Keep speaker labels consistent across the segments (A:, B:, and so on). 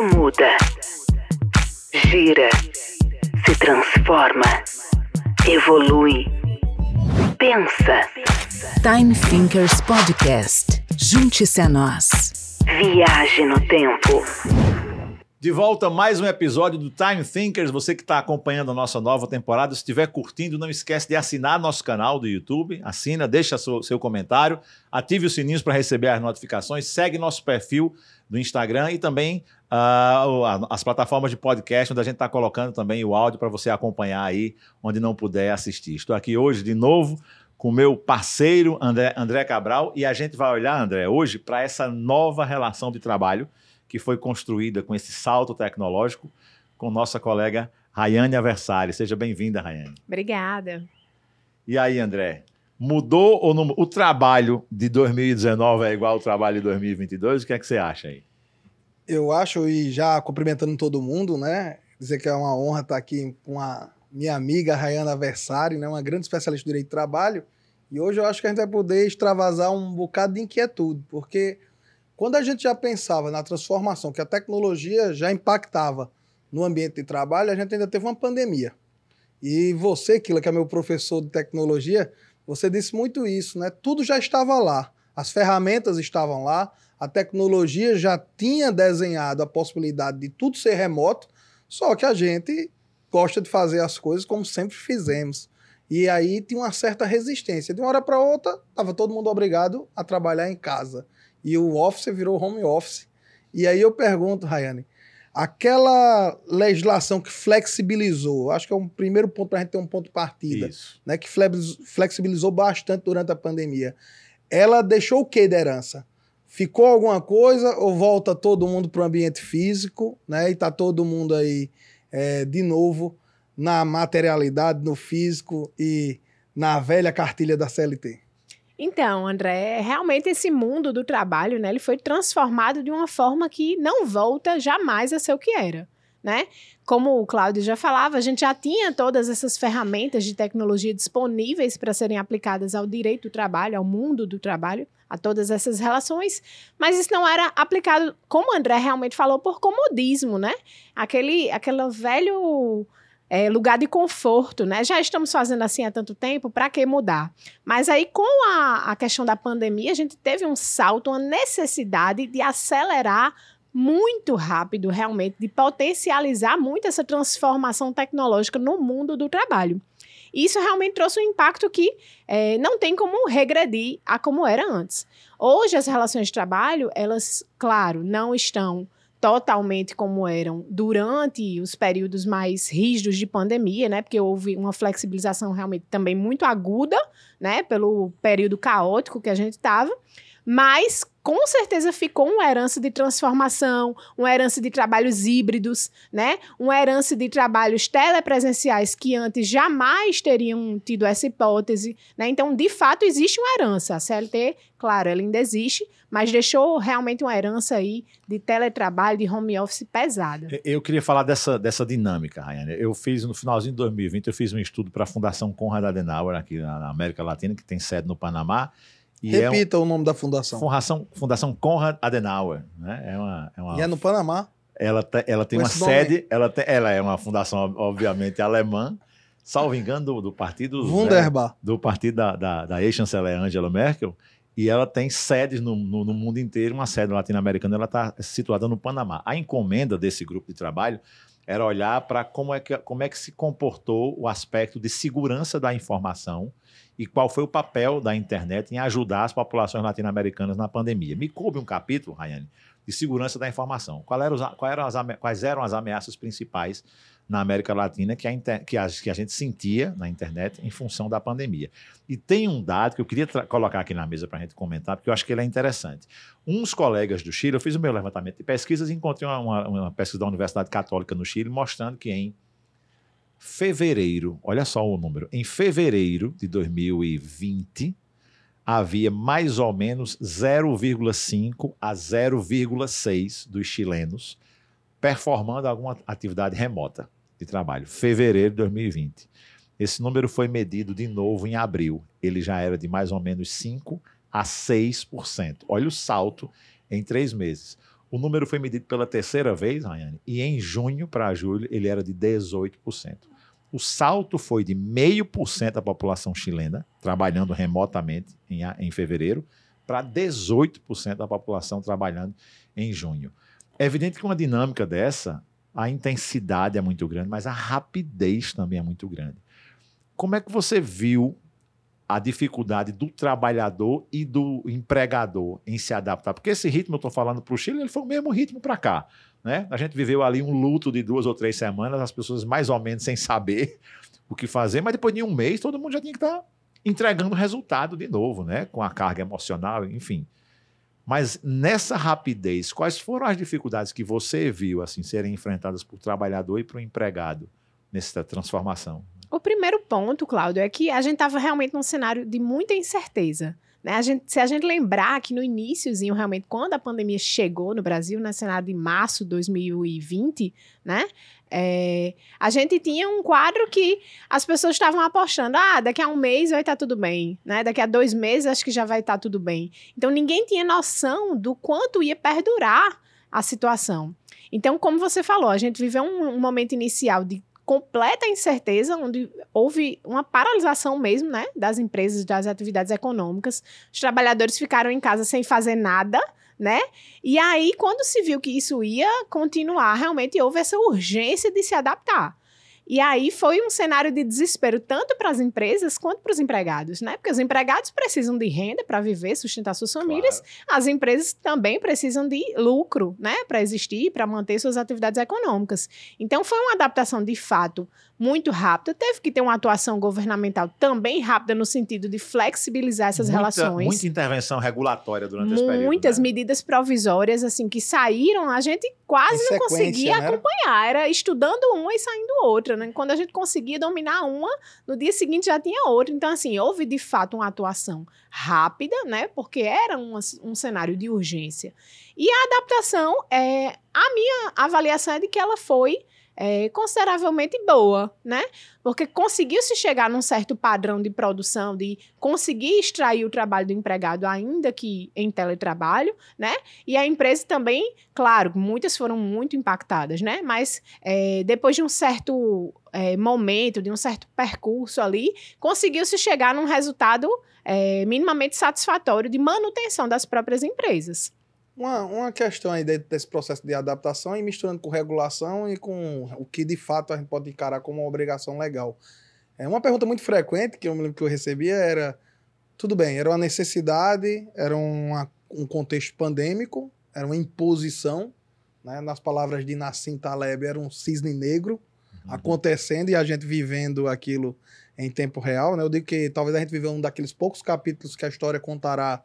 A: muda, gira, se transforma, evolui. Pensa.
B: Time Thinkers Podcast. Junte-se a nós.
A: Viaje no tempo.
C: De volta mais um episódio do Time Thinkers. Você que está acompanhando a nossa nova temporada, se estiver curtindo, não esquece de assinar nosso canal do YouTube. Assina, deixa seu, seu comentário, ative os sininhos para receber as notificações, segue nosso perfil do Instagram e também uh, as plataformas de podcast, onde a gente está colocando também o áudio para você acompanhar aí, onde não puder assistir. Estou aqui hoje de novo com o meu parceiro André, André Cabral e a gente vai olhar, André, hoje para essa nova relação de trabalho que foi construída com esse salto tecnológico com nossa colega Rayane Aversari. Seja bem-vinda, Rayane.
D: Obrigada.
C: E aí, André? Mudou ou não? O trabalho de 2019 é igual ao trabalho de 2022? O que é que você acha aí?
E: Eu acho, e já cumprimentando todo mundo, né? Dizer que é uma honra estar aqui com a minha amiga Rayana Aversari, né? Uma grande especialista em direito de trabalho. E hoje eu acho que a gente vai poder extravasar um bocado de inquietude, porque quando a gente já pensava na transformação que a tecnologia já impactava no ambiente de trabalho, a gente ainda teve uma pandemia. E você, Kila, que é meu professor de tecnologia, você disse muito isso, né? Tudo já estava lá, as ferramentas estavam lá, a tecnologia já tinha desenhado a possibilidade de tudo ser remoto, só que a gente gosta de fazer as coisas como sempre fizemos. E aí tinha uma certa resistência. De uma hora para outra, estava todo mundo obrigado a trabalhar em casa e o office virou home office. E aí eu pergunto, Rayane, aquela legislação que flexibilizou, acho que é um primeiro ponto para a gente ter um ponto de partida, Isso. né, que flexibilizou bastante durante a pandemia, ela deixou o que de herança? Ficou alguma coisa ou volta todo mundo para o ambiente físico, né, e está todo mundo aí é, de novo na materialidade, no físico e na velha cartilha da CLT?
D: Então, André, realmente esse mundo do trabalho, né, ele foi transformado de uma forma que não volta jamais a ser o que era, né? Como o Cláudio já falava, a gente já tinha todas essas ferramentas de tecnologia disponíveis para serem aplicadas ao direito do trabalho, ao mundo do trabalho, a todas essas relações, mas isso não era aplicado, como o André realmente falou, por comodismo, né? Aquele, aquele velho é, lugar de conforto, né? Já estamos fazendo assim há tanto tempo, para que mudar? Mas aí, com a, a questão da pandemia, a gente teve um salto, uma necessidade de acelerar muito rápido, realmente, de potencializar muito essa transformação tecnológica no mundo do trabalho. Isso realmente trouxe um impacto que é, não tem como regredir a como era antes. Hoje, as relações de trabalho, elas, claro, não estão totalmente como eram durante os períodos mais rígidos de pandemia, né? Porque houve uma flexibilização realmente também muito aguda, né? Pelo período caótico que a gente estava. Mas com certeza ficou uma herança de transformação, uma herança de trabalhos híbridos, né? Uma herança de trabalhos telepresenciais que antes jamais teriam tido essa hipótese, né? Então, de fato, existe uma herança. A CLT, claro, ela ainda existe, mas deixou realmente uma herança aí de teletrabalho, de home office pesada.
C: Eu queria falar dessa, dessa dinâmica, Rayane. Eu fiz, no finalzinho de 2020, eu fiz um estudo para a Fundação Conrad Adenauer, aqui na América Latina, que tem sede no Panamá,
E: e Repita é um, o nome da fundação.
C: Fundação, fundação Konrad Adenauer. Né? É uma, é uma,
E: e é no Panamá.
C: Ela, te, ela tem uma sede, ela, te, ela é uma fundação, obviamente, alemã, salvo engano, do, do partido.
E: Wunderbar.
C: Né, do partido da, da, da ex-chanceler Angela Merkel. E ela tem sedes no, no, no mundo inteiro, uma sede latino-americana, ela está situada no Panamá. A encomenda desse grupo de trabalho era olhar para como, é que, como é que se comportou o aspecto de segurança da informação e qual foi o papel da internet em ajudar as populações latino-americanas na pandemia. Me coube um capítulo, Rayane, de segurança da informação. Qual eram os, qual eram as, quais eram as ameaças principais na América Latina que a, que, a, que a, gente sentia na internet em função da pandemia. E tem um dado que eu queria colocar aqui na mesa para a gente comentar, porque eu acho que ele é interessante. Uns colegas do Chile, eu fiz o meu levantamento de pesquisas e encontrei uma, uma, uma pesquisa da Universidade Católica no Chile mostrando que em fevereiro, olha só o número, em fevereiro de 2020, havia mais ou menos 0,5 a 0,6 dos chilenos performando alguma atividade remota de trabalho. Fevereiro de 2020. Esse número foi medido de novo em abril. Ele já era de mais ou menos 5 a 6%. Olha o salto em três meses. O número foi medido pela terceira vez, Rayane, e em junho para julho ele era de 18%. O salto foi de 0,5% da população chilena trabalhando remotamente em, em fevereiro para 18% da população trabalhando em junho. É evidente que uma dinâmica dessa, a intensidade é muito grande, mas a rapidez também é muito grande. Como é que você viu a dificuldade do trabalhador e do empregador em se adaptar? Porque esse ritmo, eu estou falando para o Chile, ele foi o mesmo ritmo para cá. Né? A gente viveu ali um luto de duas ou três semanas, as pessoas mais ou menos sem saber o que fazer, mas depois de um mês todo mundo já tinha que estar tá entregando resultado de novo, né? com a carga emocional, enfim. Mas nessa rapidez, quais foram as dificuldades que você viu assim serem enfrentadas por trabalhador e por empregado nessa transformação?
D: O primeiro ponto, Cláudio, é que a gente estava realmente num cenário de muita incerteza. Né? A gente, se a gente lembrar que no iníciozinho, realmente, quando a pandemia chegou no Brasil, na cenário de março de 2020, né? É, a gente tinha um quadro que as pessoas estavam apostando, ah, daqui a um mês vai estar tá tudo bem, né? Daqui a dois meses acho que já vai estar tá tudo bem. Então ninguém tinha noção do quanto ia perdurar a situação. Então, como você falou, a gente viveu um, um momento inicial de completa incerteza, onde houve uma paralisação mesmo, né, das empresas, das atividades econômicas. Os trabalhadores ficaram em casa sem fazer nada, né? E aí, quando se viu que isso ia continuar, realmente houve essa urgência de se adaptar. E aí foi um cenário de desespero tanto para as empresas quanto para os empregados, né? Porque os empregados precisam de renda para viver, sustentar suas famílias, claro. as empresas também precisam de lucro, né, para existir, para manter suas atividades econômicas. Então foi uma adaptação de fato muito rápida, teve que ter uma atuação governamental também rápida no sentido de flexibilizar essas
C: muita,
D: relações.
C: Muita intervenção regulatória durante esse período.
D: Muitas
C: né?
D: medidas provisórias assim que saíram, a gente quase não conseguia né? acompanhar, era estudando uma e saindo outra, né? Quando a gente conseguia dominar uma, no dia seguinte já tinha outra. Então assim, houve de fato uma atuação rápida, né? Porque era um, cenário de urgência. E a adaptação, é, a minha avaliação é de que ela foi é, consideravelmente boa, né? Porque conseguiu se chegar num certo padrão de produção, de conseguir extrair o trabalho do empregado, ainda que em teletrabalho, né? E a empresa também, claro, muitas foram muito impactadas, né? Mas é, depois de um certo é, momento, de um certo percurso ali, conseguiu se chegar num resultado é, minimamente satisfatório de manutenção das próprias empresas.
E: Uma, uma questão aí desse processo de adaptação e misturando com regulação e com o que de fato a gente pode encarar como uma obrigação legal. É uma pergunta muito frequente que eu me lembro que eu recebia era tudo bem, era uma necessidade, era uma, um contexto pandêmico, era uma imposição, né? nas palavras de Nassim Taleb, era um cisne negro uhum. acontecendo e a gente vivendo aquilo em tempo real. Né? Eu digo que talvez a gente viveu um daqueles poucos capítulos que a história contará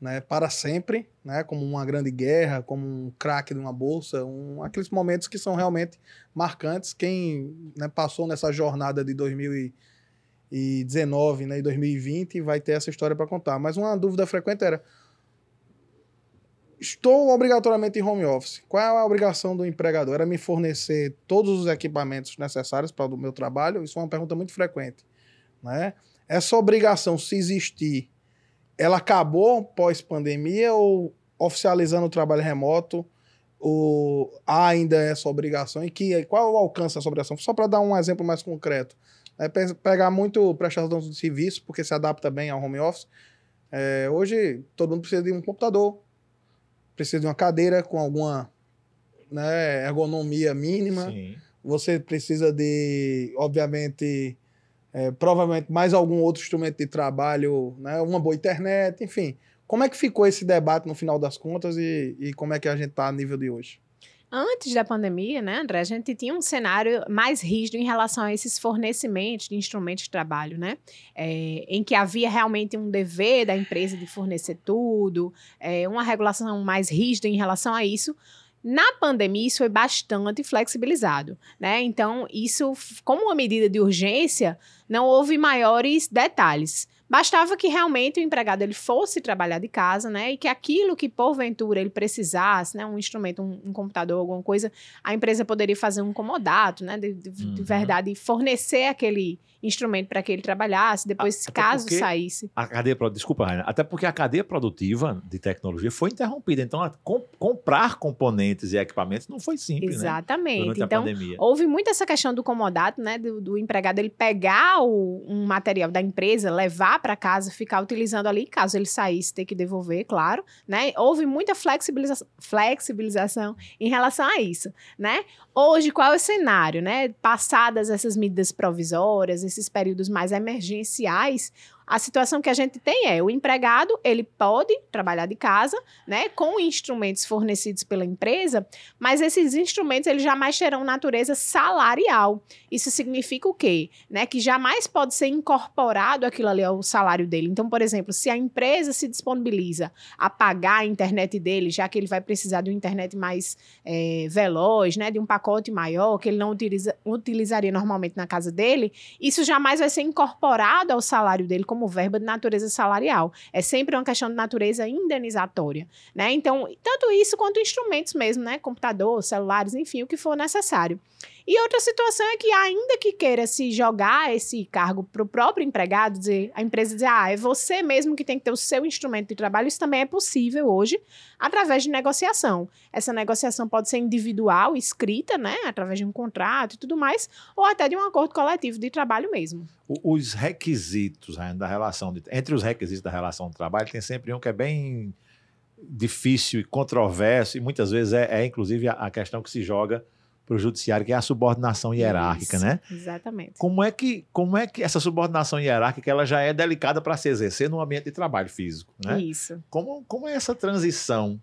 E: né, para sempre, né, como uma grande guerra, como um craque de uma bolsa, um, aqueles momentos que são realmente marcantes. Quem né, passou nessa jornada de 2019 né, e 2020 vai ter essa história para contar. Mas uma dúvida frequente era: estou obrigatoriamente em home office. Qual é a obrigação do empregador? Era me fornecer todos os equipamentos necessários para o meu trabalho? Isso é uma pergunta muito frequente. Né? Essa obrigação, se existir, ela acabou pós-pandemia ou oficializando o trabalho remoto? Ou há ainda essa obrigação? E que, qual o alcance dessa obrigação? Só para dar um exemplo mais concreto. É pegar muito prestador de serviço, porque se adapta bem ao home office. É, hoje, todo mundo precisa de um computador, precisa de uma cadeira com alguma né, ergonomia mínima. Sim. Você precisa de, obviamente, é, provavelmente mais algum outro instrumento de trabalho, né, uma boa internet, enfim. Como é que ficou esse debate no final das contas e, e como é que a gente está a nível de hoje?
D: Antes da pandemia, né, André, a gente tinha um cenário mais rígido em relação a esses fornecimentos de instrumentos de trabalho, né? É, em que havia realmente um dever da empresa de fornecer tudo, é, uma regulação mais rígida em relação a isso. Na pandemia, isso foi bastante flexibilizado, né? Então, isso, como uma medida de urgência, não houve maiores detalhes. Bastava que realmente o empregado ele fosse trabalhar de casa, né? E que aquilo que porventura ele precisasse, né? Um instrumento, um, um computador, alguma coisa, a empresa poderia fazer um comodato, né? De, de,
C: Uhum.
D: de verdade, fornecer aquele instrumento para que ele trabalhasse, depois,
C: Até
D: caso
C: porque-
D: saísse.
C: A cadeia, desculpa, Raina, até porque a cadeia produtiva de tecnologia foi interrompida. Então, a- com- comprar componentes e equipamentos não foi simples, né?
D: Exatamente.
C: Durante a
D: Então. Houve muito essa questão do comodato, né? Do, do empregado ele pegar o, um material da empresa, levar para casa, ficar utilizando ali, caso ele saísse, ter que devolver, claro, né? Houve muita flexibiliza flexibilização em relação a isso, né? Hoje, qual é o cenário, né? Passadas essas medidas provisórias, esses períodos mais emergenciais, a situação que a gente tem é o empregado, ele pode trabalhar de casa, né, com instrumentos fornecidos pela empresa, mas esses instrumentos eles jamais terão natureza salarial. Isso significa o quê? Né, que jamais pode ser incorporado aquilo ali ao salário dele. Então, por exemplo, se a empresa se disponibiliza a pagar a internet dele, já que ele vai precisar de uma internet mais eh, veloz, né, de um pacote maior, que ele não utiliza- utilizaria normalmente na casa dele, isso jamais vai ser incorporado ao salário dele como verba de natureza salarial. É sempre uma questão de natureza indenizatória, né? Então, tanto isso quanto instrumentos mesmo, né? Computador, celulares, enfim, o que for necessário. E outra situação é que, ainda que queira se jogar esse cargo para o próprio empregado, dizer, a empresa dizer, ah, é você mesmo que tem que ter o seu instrumento de trabalho, isso também é possível hoje, através de negociação. Essa negociação pode ser individual, escrita, né, através de um contrato e tudo mais, ou até de um acordo coletivo de trabalho mesmo.
C: Os requisitos Raina, da relação, de- entre os requisitos da relação de trabalho, tem sempre um que é bem difícil e controverso, e muitas vezes é, é, inclusive a questão que se joga para o judiciário, que é a subordinação hierárquica,
D: Isso,
C: né?
D: Exatamente.
C: Como é que, como é que essa subordinação hierárquica ela já é delicada para se exercer no ambiente de trabalho físico, né?
D: Isso.
C: Como, como é essa transição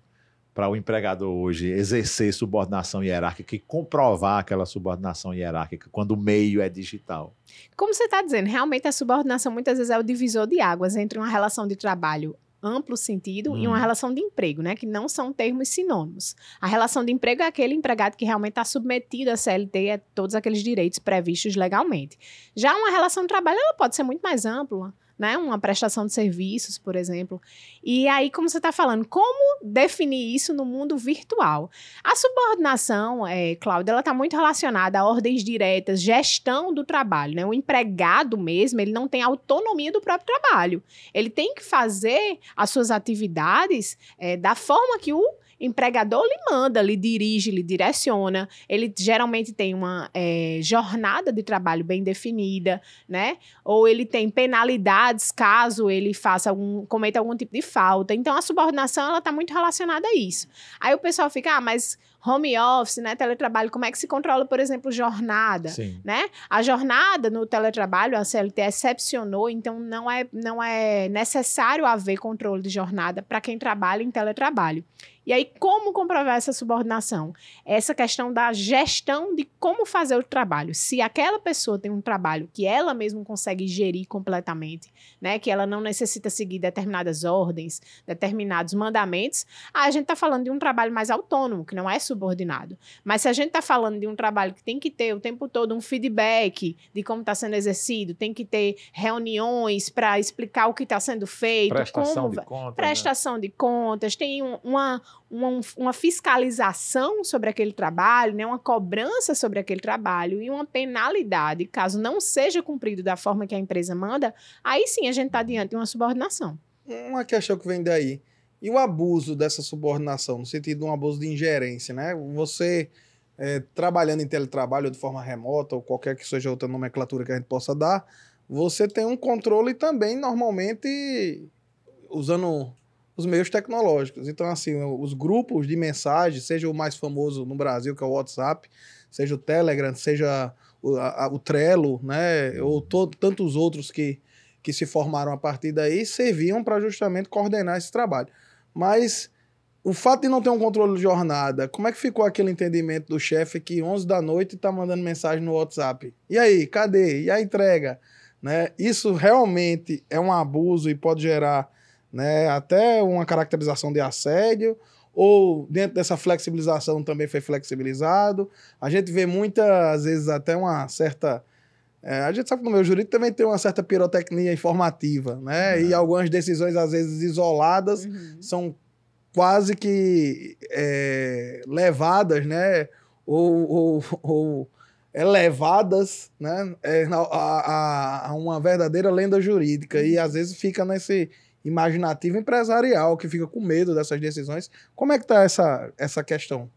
C: para o empregador hoje exercer subordinação hierárquica e comprovar aquela subordinação hierárquica quando o meio é digital?
D: Como você está dizendo, realmente a subordinação muitas vezes é o divisor de águas entre uma relação de trabalho amplo sentido e
C: Hum.
D: uma relação de emprego, né? Que não são termos sinônimos. A relação de emprego é aquele empregado que realmente está submetido à CLT e a todos aqueles direitos previstos legalmente. Já uma relação de trabalho, ela pode ser muito mais ampla. Né, uma prestação de serviços, por exemplo. E aí, como você está falando, como definir isso no mundo virtual? A subordinação, é, Cláudia, ela está muito relacionada a ordens diretas, gestão do trabalho. Né? O empregado mesmo, ele não tem autonomia do próprio trabalho. Ele tem que fazer as suas atividades é, da forma que o empregador lhe manda, lhe dirige, lhe direciona. Ele geralmente tem uma é, jornada de trabalho bem definida, né? Ou ele tem penalidades caso ele faça algum, cometa algum tipo de falta. Então a subordinação ela está muito relacionada a isso. Aí o pessoal fica, ah, mas home office, né, teletrabalho, como é que se controla, por exemplo, jornada?
C: Sim.
D: né? A jornada no teletrabalho, a CLT excepcionou, então não é, não é necessário haver controle de jornada para quem trabalha em teletrabalho. E aí, como comprovar essa subordinação? Essa questão da gestão de como fazer o trabalho. Se aquela pessoa tem um trabalho que ela mesma consegue gerir completamente, né? Que ela não necessita seguir determinadas ordens, determinados mandamentos, aí a gente está falando de um trabalho mais autônomo, que não é subordinado. Mas se a gente está falando de um trabalho que tem que ter o tempo todo um feedback de como está sendo exercido, tem que ter reuniões para explicar o que está sendo feito,
C: Prestação
D: como
C: de contas. né?
D: prestação de contas, tem um- uma, uma, uma fiscalização sobre aquele trabalho, né, uma cobrança sobre aquele trabalho e uma penalidade, caso não seja cumprido da forma que a empresa manda, aí sim a gente está diante de uma subordinação.
E: Uma questão que vem daí. E o abuso dessa subordinação, no sentido de um abuso de ingerência, né? Você eh, trabalhando em teletrabalho ou de forma remota, ou qualquer que seja outra nomenclatura que a gente possa dar, você tem um controle também, normalmente, usando os meios tecnológicos. Então, assim, os grupos de mensagem, seja o mais famoso no Brasil, que é o WhatsApp, seja o Telegram, seja o, a- o Trello, né? Ou to- tantos outros que, que se formaram a partir daí, serviam para justamente coordenar esse trabalho. Mas o fato de não ter um controle de jornada, como é que ficou aquele entendimento do chefe que 11 da noite está mandando mensagem no WhatsApp? E aí, cadê? E a entrega? Né? Isso realmente é um abuso e pode gerar né, até uma caracterização de assédio, ou dentro dessa flexibilização também foi flexibilizado. A gente vê muitas vezes até uma certa É, a gente sabe que no meio jurídico também tem uma certa pirotecnia informativa, né? E algumas decisões, às vezes, isoladas,
D: Uhum.
E: são quase que é, levadas, né? Ou, ou, ou elevadas, né? É, a, a- a uma verdadeira lenda jurídica. E às vezes fica nesse imaginativo empresarial que fica com medo dessas decisões. Como é que tá essa, essa questão?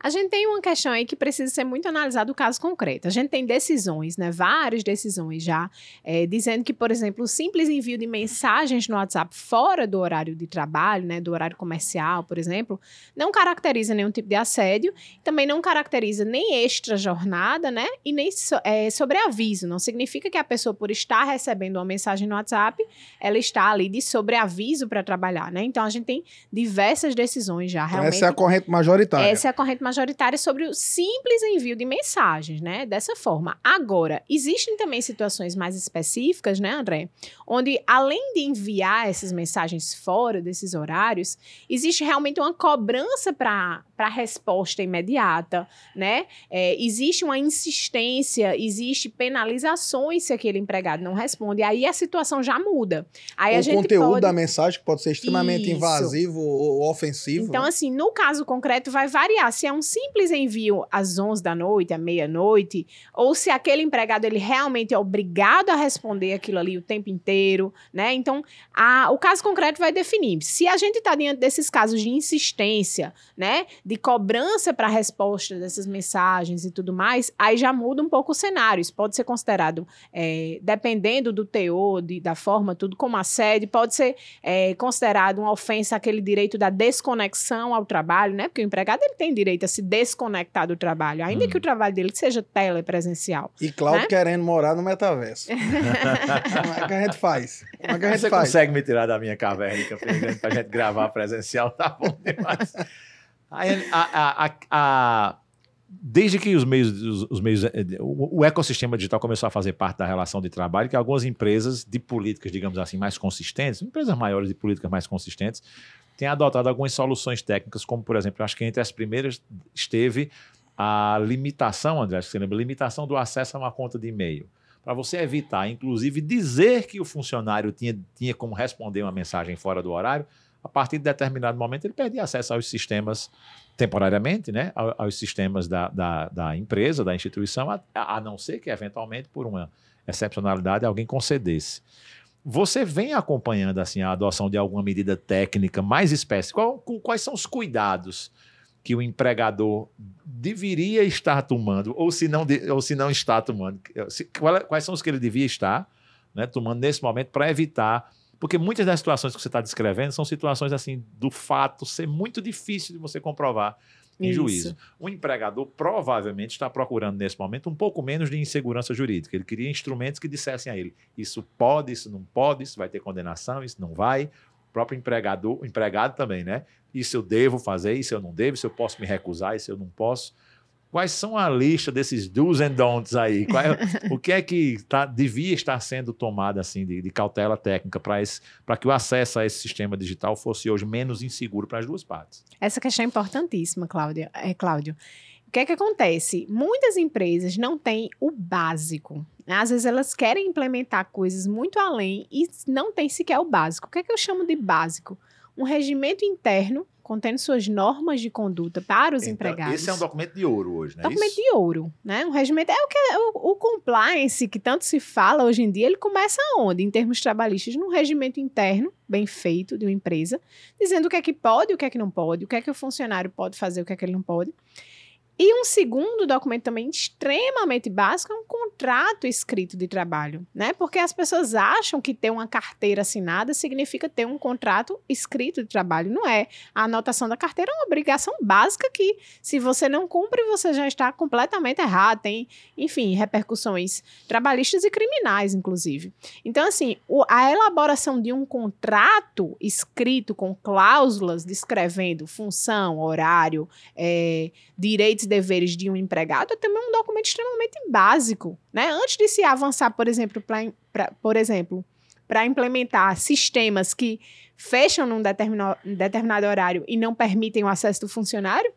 D: A gente tem uma questão aí que precisa ser muito analisada o caso concreto. A gente tem decisões, né? Várias decisões já, é, dizendo que, por exemplo, o simples envio de mensagens no WhatsApp fora do horário de trabalho, né? Do horário comercial, por exemplo, não caracteriza nenhum tipo de assédio, também não caracteriza nem extra jornada, né? E nem so, é, sobreaviso. Não significa que a pessoa, por estar recebendo uma mensagem no WhatsApp, ela está ali de sobreaviso para trabalhar, né? Então a gente tem diversas decisões já. Realmente,
E: essa é a corrente majoritária.
D: essa é a corrente majoritária sobre o simples envio de mensagens, né? Dessa forma. Agora, existem também situações mais específicas, né, André? Onde, além de enviar essas mensagens fora desses horários, existe realmente uma cobrança para a resposta imediata, né? É, existe uma insistência, existe penalizações se aquele empregado não responde. Aí a situação já muda. Aí a
E: o
D: gente
E: conteúdo
D: pode...
E: da mensagem que pode ser extremamente
D: Isso.
E: invasivo ou ou ofensivo.
D: Então,
E: né?
D: assim, no caso concreto, vai variar se é um simples envio às 11 da noite, à meia-noite, ou se aquele empregado ele realmente é obrigado a responder aquilo ali o tempo inteiro, né? Então, a- o caso concreto vai definir. Se a gente está diante desses casos de insistência, né, de cobrança para a resposta dessas mensagens e tudo mais, aí já muda um pouco o cenário. Isso pode ser considerado, é, dependendo do teor, de- da forma, tudo como assédio, pode ser é considerado uma ofensa aquele direito da desconexão ao trabalho, né? Porque o empregado ele tem direito a se desconectar do trabalho, ainda
C: Hum.
D: que o trabalho dele seja telepresencial.
E: E Cláudio
D: né?
E: querendo morar no metaverso. Como é que a gente faz? Como é que a gente
C: Você
E: faz?
C: consegue me tirar da minha caverna Grande pra gente gravar presencial? Tá bom demais. Aí, a- a- a- a- desde que os meios, os, os meios, eh, o, o ecossistema digital começou a fazer parte da relação de trabalho, que algumas empresas de políticas, digamos assim, mais consistentes, empresas maiores de políticas mais consistentes, têm adotado algumas soluções técnicas, como, por exemplo, acho que entre as primeiras esteve a limitação, André, acho que você lembra, limitação do acesso a uma conta de e-mail. Para você evitar, inclusive, dizer que o funcionário tinha, tinha como responder uma mensagem fora do horário, a partir de determinado momento ele perdia acesso aos sistemas temporariamente, né, ao- aos sistemas da, da, da empresa, da instituição, a, a não ser que, eventualmente, por uma excepcionalidade, alguém concedesse. Você vem acompanhando assim a adoção de alguma medida técnica mais específica? Quais são os cuidados que o empregador deveria estar tomando, ou se não, ou se não está tomando? É- quais são os que ele devia estar né, tomando nesse momento para evitar porque muitas das situações que você está descrevendo são situações assim do fato ser muito difícil de você comprovar em
D: Isso.
C: juízo. O empregador provavelmente está procurando nesse momento um pouco menos de insegurança jurídica. Ele queria instrumentos que dissessem a ele: isso pode, isso não pode, isso vai ter condenação, isso não vai. O próprio empregador, o empregado também, né? Isso eu devo fazer, isso eu não devo, isso eu posso me recusar, isso eu não posso. Quais são a lista desses do's and don'ts aí? Qual é- o que é que tá, devia estar sendo tomado assim de, de cautela técnica para que o acesso a esse sistema digital fosse hoje menos inseguro para as duas partes?
D: Essa questão é importantíssima, Cláudia. É, Cláudio. O que é que acontece? Muitas empresas não têm o básico. Às vezes elas querem implementar coisas muito além e não tem sequer o básico. O que é que eu chamo de básico? Um regimento interno contendo suas normas de conduta para os
C: Então,
D: empregados.
C: Esse é um documento de ouro hoje, né?
D: Documento
C: Isso?
D: de ouro, né? Um regimento é o que é o, o compliance que tanto se fala hoje em dia, ele começa onde? Em termos trabalhistas, num regimento interno bem feito de uma empresa, dizendo o que é que pode, o que é que não pode, o que é que o funcionário pode fazer, o que é que ele não pode. E um segundo documento também extremamente básico é um contrato escrito de trabalho, né? Porque as pessoas acham que ter uma carteira assinada significa ter um contrato escrito de trabalho. Não é. A anotação da carteira é uma obrigação básica que, se você não cumpre, você já está completamente errado. Tem, enfim, repercussões trabalhistas e criminais, inclusive. Então, assim, a elaboração de um contrato escrito com cláusulas descrevendo função, horário, eh, direitos deveres de um empregado é também um documento extremamente básico, né? Antes de se avançar, por exemplo, pra- por exemplo, para implementar sistemas que fecham num determina- determinado horário e não permitem o acesso do funcionário,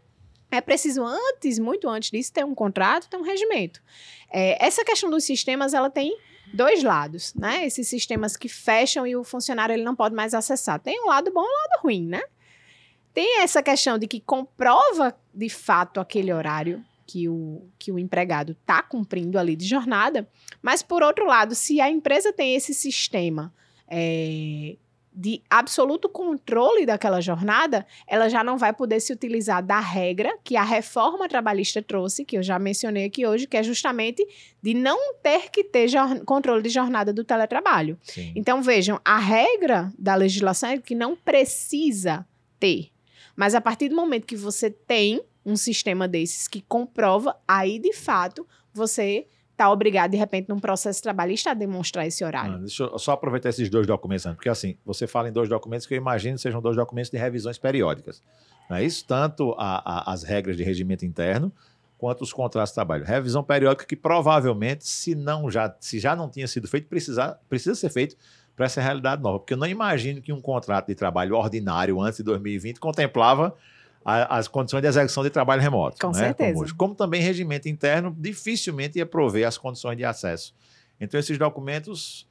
D: É preciso antes, muito antes disso, ter um contrato, ter um regimento. É, essa questão dos sistemas, ela tem dois lados, né? Esses sistemas que fecham e o funcionário ele não pode mais acessar. Tem um lado bom e um lado ruim, né? Tem essa questão de que comprova de fato aquele horário que o, que o empregado está cumprindo ali de jornada, mas por outro lado, se a empresa tem esse sistema é, de absoluto controle daquela jornada, ela já não vai poder se utilizar da regra que a reforma trabalhista trouxe, que eu já mencionei aqui hoje, que é justamente de não ter que ter controle de jornada do teletrabalho. Sim. Então, vejam, a regra da legislação é que não precisa ter. Mas a partir do momento que você tem um sistema desses que comprova, aí de fato você está obrigado, de repente, num processo trabalhista, a demonstrar esse horário.
C: Ah, deixa eu só aproveitar esses dois documentos, porque assim, você fala em dois documentos que eu imagino sejam dois documentos de revisões periódicas. Não é isso? Tanto a, a, as regras de regimento interno quanto os contratos de trabalho. Revisão periódica que provavelmente, se não já, se já não tinha sido feito, precisa, precisa ser feito para essa realidade nova. Porque eu não imagino que um contrato de trabalho ordinário antes de 2020 contemplava a, as condições de execução de trabalho remoto.
D: Com
C: né?
D: certeza.
C: Como, como, também regimento interno dificilmente ia prover as condições de acesso. Então, esses documentos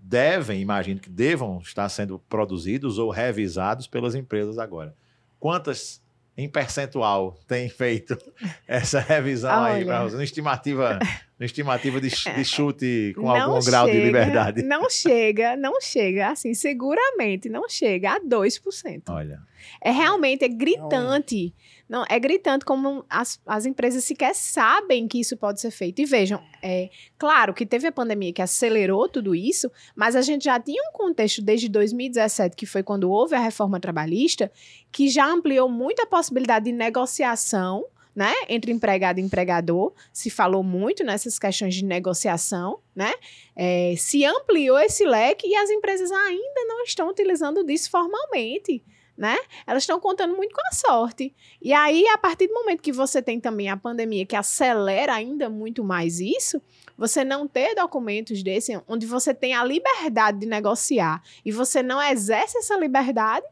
C: devem, imagino que devam estar sendo produzidos ou revisados pelas empresas agora. Quantas em percentual tem feito essa revisão aí para Uma estimativa, uma estimativa de, de chute com não algum grau de liberdade.
D: Não chega, não chega, assim, seguramente não chega a 2%.
C: Olha.
D: É realmente é gritante. Não, é gritante como as, as empresas sequer sabem que isso pode ser feito. E vejam, é claro que teve a pandemia que acelerou tudo isso, mas a gente já tinha um contexto desde 2017, que foi quando houve a reforma trabalhista, que já ampliou muito a possibilidade de negociação né, entre empregado e empregador, se falou muito nessas questões de negociação, né? É, se ampliou esse leque e as empresas ainda não estão utilizando disso formalmente né? Elas estão contando muito com a sorte. E aí, a partir do momento que você tem também a pandemia que acelera ainda muito mais isso, você não ter documentos desse, onde você tem a liberdade de negociar e você não exerce essa liberdade.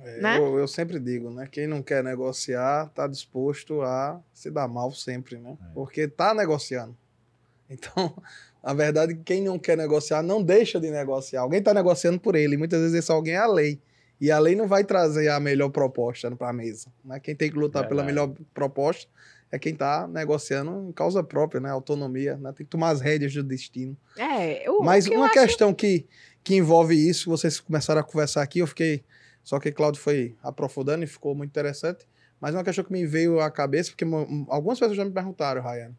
E: É, né? eu, eu, sempre digo, né? Quem não quer negociar está disposto a se dar mal sempre, né? É. Porque está negociando. Então, a verdade é que quem não quer negociar não deixa de negociar. Alguém está negociando por ele. E muitas vezes esse alguém é a lei. E a lei não vai trazer a melhor proposta para a mesa. Né? Quem tem que lutar pela melhor proposta é quem está negociando em causa própria, né? Autonomia, né? Tem que tomar as rédeas do destino.
D: É, eu,
E: Mas
D: que
E: uma questão acho... que, que envolve isso, vocês começaram a conversar aqui, eu fiquei. Só que Claudio foi aprofundando e ficou muito interessante. Mas uma questão que me veio à cabeça, porque algumas pessoas já me perguntaram, Rayane,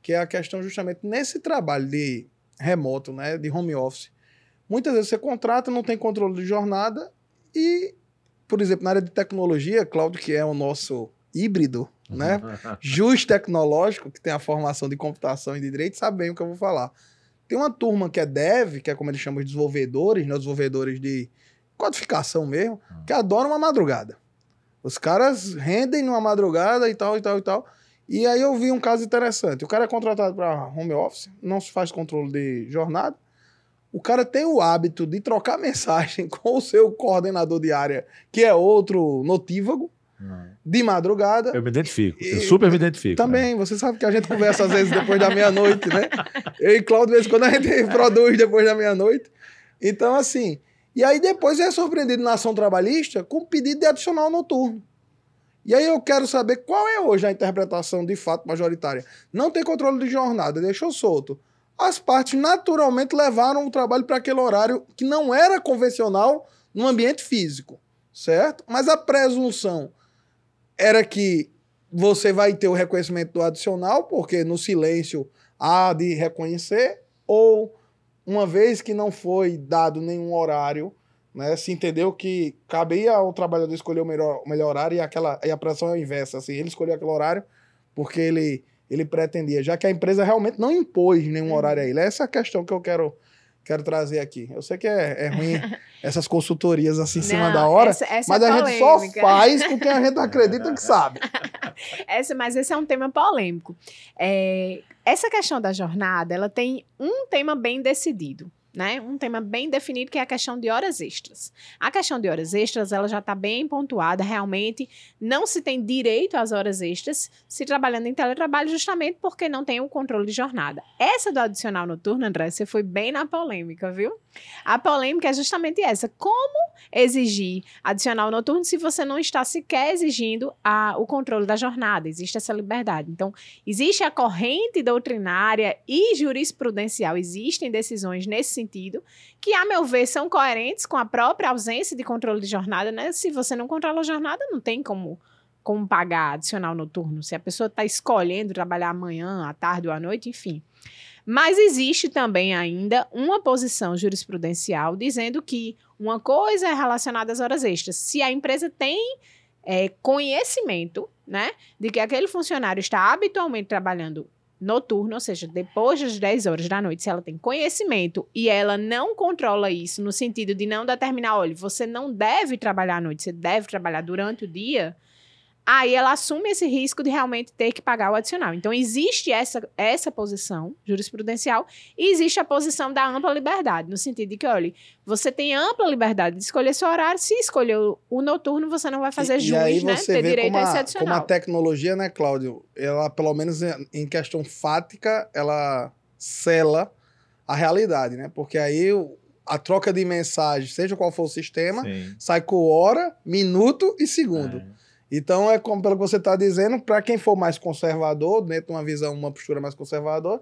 E: que é a questão justamente nesse trabalho de remoto, né? De home office. Muitas vezes você contrata, não tem controle de jornada e, por exemplo, na área de tecnologia, Cláudio, que é o nosso híbrido, né? Jus tecnológico, que tem a formação de computação e de direito, sabe bem o que eu vou falar. Tem uma turma que é dev, que é como eles chamam de desenvolvedores, né? desenvolvedores de codificação mesmo, ah. que adoram uma madrugada. Os caras rendem numa madrugada e tal, e tal, e tal. E aí eu vi um caso interessante. O cara é contratado para home office, não se faz controle de jornada, o cara tem o hábito de trocar mensagem com o seu coordenador de área, que é outro notívago, de madrugada.
C: Eu me identifico, eu super me identifico.
E: Também, né? você sabe que a gente conversa às vezes depois da meia-noite, né? Eu e Claudio, de vez em quando a gente produz depois da meia-noite. Então, assim, e aí depois é surpreendido na ação trabalhista com pedido de adicional noturno. E aí eu quero saber qual é hoje a interpretação de fato majoritária. Não tem controle de jornada, deixou solto as partes naturalmente levaram o trabalho para aquele horário que não era convencional no ambiente físico, certo? Mas a presunção era que você vai ter o reconhecimento do adicional, porque no silêncio há de reconhecer, ou uma vez que não foi dado nenhum horário, né, se entendeu que cabia ao trabalhador escolher o melhor, o melhor horário e, aquela, e a pressão é inversa. Assim, ele escolheu aquele horário porque ele ele pretendia, já que a empresa realmente não impôs nenhum uhum. horário a ele. Essa é a questão que eu quero, quero trazer aqui. Eu sei que é, é ruim essas consultorias assim em cima da hora, essa, essa mas é a gente só faz com quem a gente acredita que sabe.
D: Essa, mas esse é um tema polêmico. É, essa questão da jornada, ela tem um tema bem decidido. Né? Um tema bem definido que é a questão de horas extras. A questão de horas extras, ela já está bem pontuada, realmente não se tem direito às horas extras se trabalhando em teletrabalho justamente porque não tem o controle de jornada. Essa do adicional noturno, André, você foi bem na polêmica, viu? A polêmica é justamente essa. Como exigir adicional noturno se você não está sequer exigindo a, o controle da jornada? Existe essa liberdade. Então, existe a corrente doutrinária e jurisprudencial, existem decisões nesse sentido, que, a meu ver, são coerentes com a própria ausência de controle de jornada, né? Se você não controla a jornada, não tem como como pagar adicional noturno, se a pessoa está escolhendo trabalhar amanhã, à tarde ou à noite, enfim. Mas existe também ainda uma posição jurisprudencial dizendo que uma coisa é relacionada às horas extras. Se a empresa tem é, conhecimento né, de que aquele funcionário está habitualmente trabalhando noturno, ou seja, depois das 10 horas da noite, se ela tem conhecimento e ela não controla isso no sentido de não determinar, olha, você não deve trabalhar à noite, você deve trabalhar durante o dia, aí ela assume esse risco de realmente ter que pagar o adicional. Então, existe essa, essa posição jurisprudencial e existe a posição da ampla liberdade, no sentido de que, olha, você tem ampla liberdade de escolher seu horário, se escolher o, noturno, você não vai fazer
E: e,
D: jus,
E: e aí
D: né?
E: você
D: Ter
E: vê
D: direito
E: como
D: a esse
E: a,
D: adicional.
E: como a tecnologia, né, Cláudio, ela, pelo menos em- questão fática, ela sela a realidade, né? Porque aí a troca de mensagem, seja qual for o sistema,
C: Sim.
E: sai com hora, minuto e segundo.
C: É.
E: Então, é como pelo que você está dizendo, para quem for mais conservador, dentro de uma visão, uma postura mais conservadora,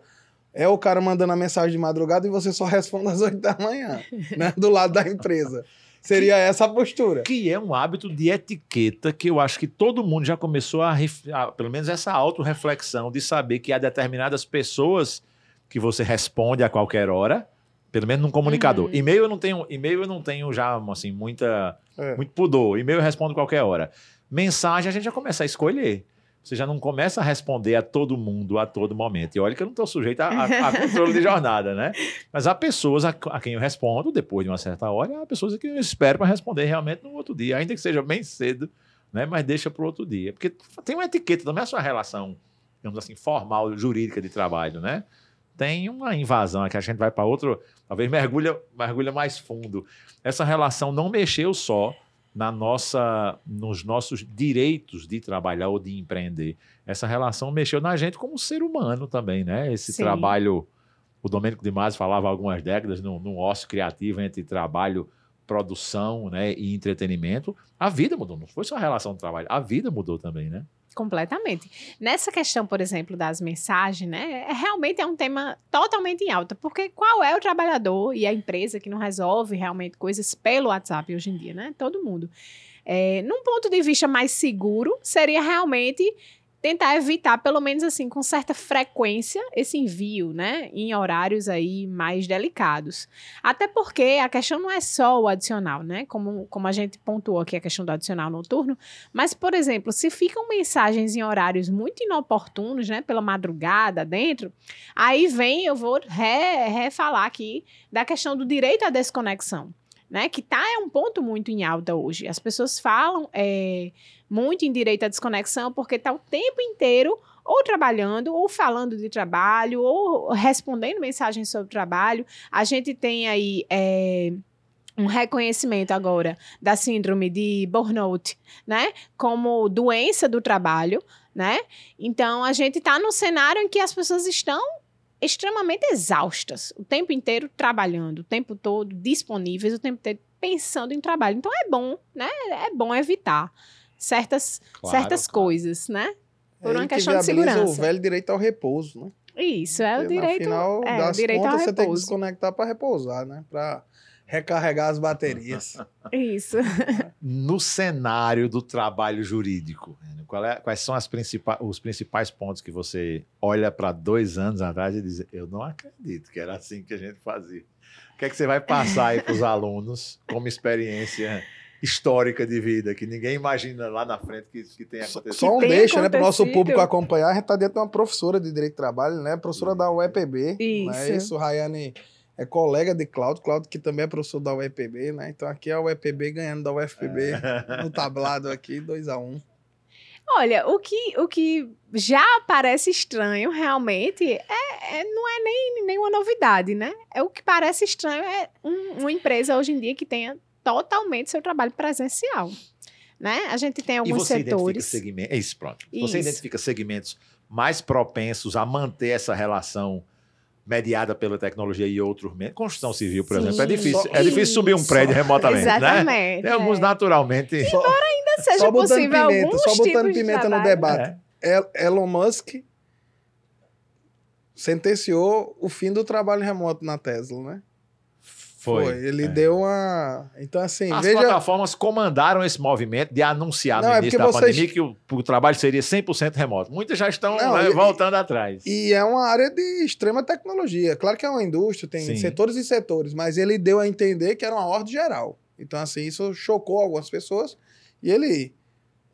E: é o cara mandando a mensagem de madrugada e você só responde às 8 da manhã, né? Do lado da empresa. Seria essa a postura.
C: Que é um hábito de etiqueta que eu acho que todo mundo já começou a, a pelo menos essa autorreflexão de saber que há determinadas pessoas que você responde a qualquer hora, pelo menos num comunicador.
D: Uhum.
C: E-mail eu não tenho, e-mail eu não tenho já assim muita
E: É.
C: muito pudor. E-mail eu respondo qualquer hora. Mensagem a gente já começa a escolher. Você já não começa a responder a todo mundo a todo momento. E olha que eu não estou sujeito a, a- a controle de jornada, né? Mas há pessoas a, a quem eu respondo depois de uma certa hora, há pessoas que eu espero para responder realmente no outro dia, ainda que seja bem cedo, né? Mas deixa para o outro dia. Porque tem uma etiqueta, não é só a relação, digamos assim, formal, jurídica de trabalho, né? Tem uma invasão que a gente vai para outro, talvez mergulha, mergulha mais fundo. Essa relação não mexeu só na nossa, nos nossos direitos de trabalhar ou de empreender. Essa relação mexeu na gente como ser humano também, né? Esse
D: Sim.
C: trabalho, o Domênico de Masi falava há algumas décadas no, no ócio criativo entre trabalho, produção, né, e entretenimento. A vida mudou, não foi só a relação do trabalho, a vida mudou também, né?
D: Completamente. Nessa questão, por exemplo, das mensagens, né? é- Realmente é um tema totalmente em alta, porque qual é o trabalhador e a empresa que não resolve realmente coisas pelo WhatsApp hoje em dia, né? Todo mundo. É, num ponto de vista mais seguro, seria realmente tentar evitar, pelo menos assim, com certa frequência, esse envio, né? Em horários aí mais delicados. Até porque a questão não é só o adicional, né? Como, como a gente pontuou aqui a questão do adicional noturno, mas, por exemplo, se ficam mensagens em horários muito inoportunos, né, pela madrugada dentro, aí vem, eu vou re- refalar aqui da questão do direito à desconexão, né, que tá é um ponto muito em alta hoje. As pessoas falam é, muito em direito à desconexão porque tá o tempo inteiro ou trabalhando, ou falando de trabalho, ou respondendo mensagens sobre trabalho. A gente tem aí é, um reconhecimento agora da síndrome de burnout, né? Como doença do trabalho, né? Então a gente está num cenário em que as pessoas estão extremamente exaustas, o tempo inteiro trabalhando, o tempo todo disponíveis, o tempo inteiro pensando em trabalho. Então é bom, né? É bom evitar certas,
C: Claro,
D: certas
C: claro.
D: coisas, né? Por
E: É
D: uma
E: que
D: questão de segurança.
E: o velho direito ao repouso, né?
D: Isso, é o
E: Porque,
D: direito,
E: Afinal,
D: é, o
E: das
D: direito ao
E: contas, você tem que
D: repouso.
E: desconectar para repousar, né? Para recarregar as baterias.
D: Isso.
C: no cenário do trabalho jurídico? Qual é- quais são as principais, os principais pontos que você olha para dois anos atrás e diz: Eu não acredito que era assim que a gente fazia. O que é que você vai passar aí para os alunos como experiência histórica de vida que ninguém imagina lá na frente que, que tenha acontecido?
E: Só um
D: tem
E: deixa, né, para o nosso público acompanhar. A gente está dentro de uma professora de Direito do Trabalho, né? Professora da UEPB.
D: Isso.
E: Né? Isso, Rayane é colega de Cláudio, Cláudio que também é professor da UEPB, né? Então aqui é a UEPB ganhando da UFPB
C: É.
E: no tablado aqui, 2 a 1 um.
D: Olha, o que, o que já parece estranho, realmente, é, é- não é nem nenhuma novidade, né? É o que parece estranho é um- uma empresa hoje em dia que tenha totalmente seu trabalho presencial, né? A gente tem
C: E
D: alguns
C: você identifica
D: setores.
C: segmentos. É isso, pronto. Você
D: Isso.
C: identifica segmentos mais propensos a manter essa relação mediada pela tecnologia e outros menos. Construção civil, por
D: Sim.
C: exemplo, é difícil. É difícil subir um prédio remotamente, né?
D: Exatamente.
C: Tem alguns
D: é.
C: naturalmente.
E: Só,
D: Ainda seja
E: só botando
D: possível
E: pimenta,
D: alguns
E: só botando
D: tipos de
E: pimenta no debate.
C: É.
E: El- Elon Musk sentenciou o fim do trabalho remoto na Tesla, né?
C: Foi.
E: Ele
C: É.
E: deu uma. Então, assim,
C: As
E: veja.
C: plataformas comandaram esse movimento de anunciar
E: Não,
C: no
E: é
C: início da
E: porque vocês-
C: pandemia que o, o trabalho seria 100% remoto. Muitas já estão
E: Não,
C: né,
E: e-
C: voltando atrás.
E: E é uma área de extrema tecnologia. Claro que é uma indústria, tem
C: Sim.
E: setores e setores, mas ele deu a entender que era uma ordem geral. Então, assim, isso chocou algumas pessoas. E ele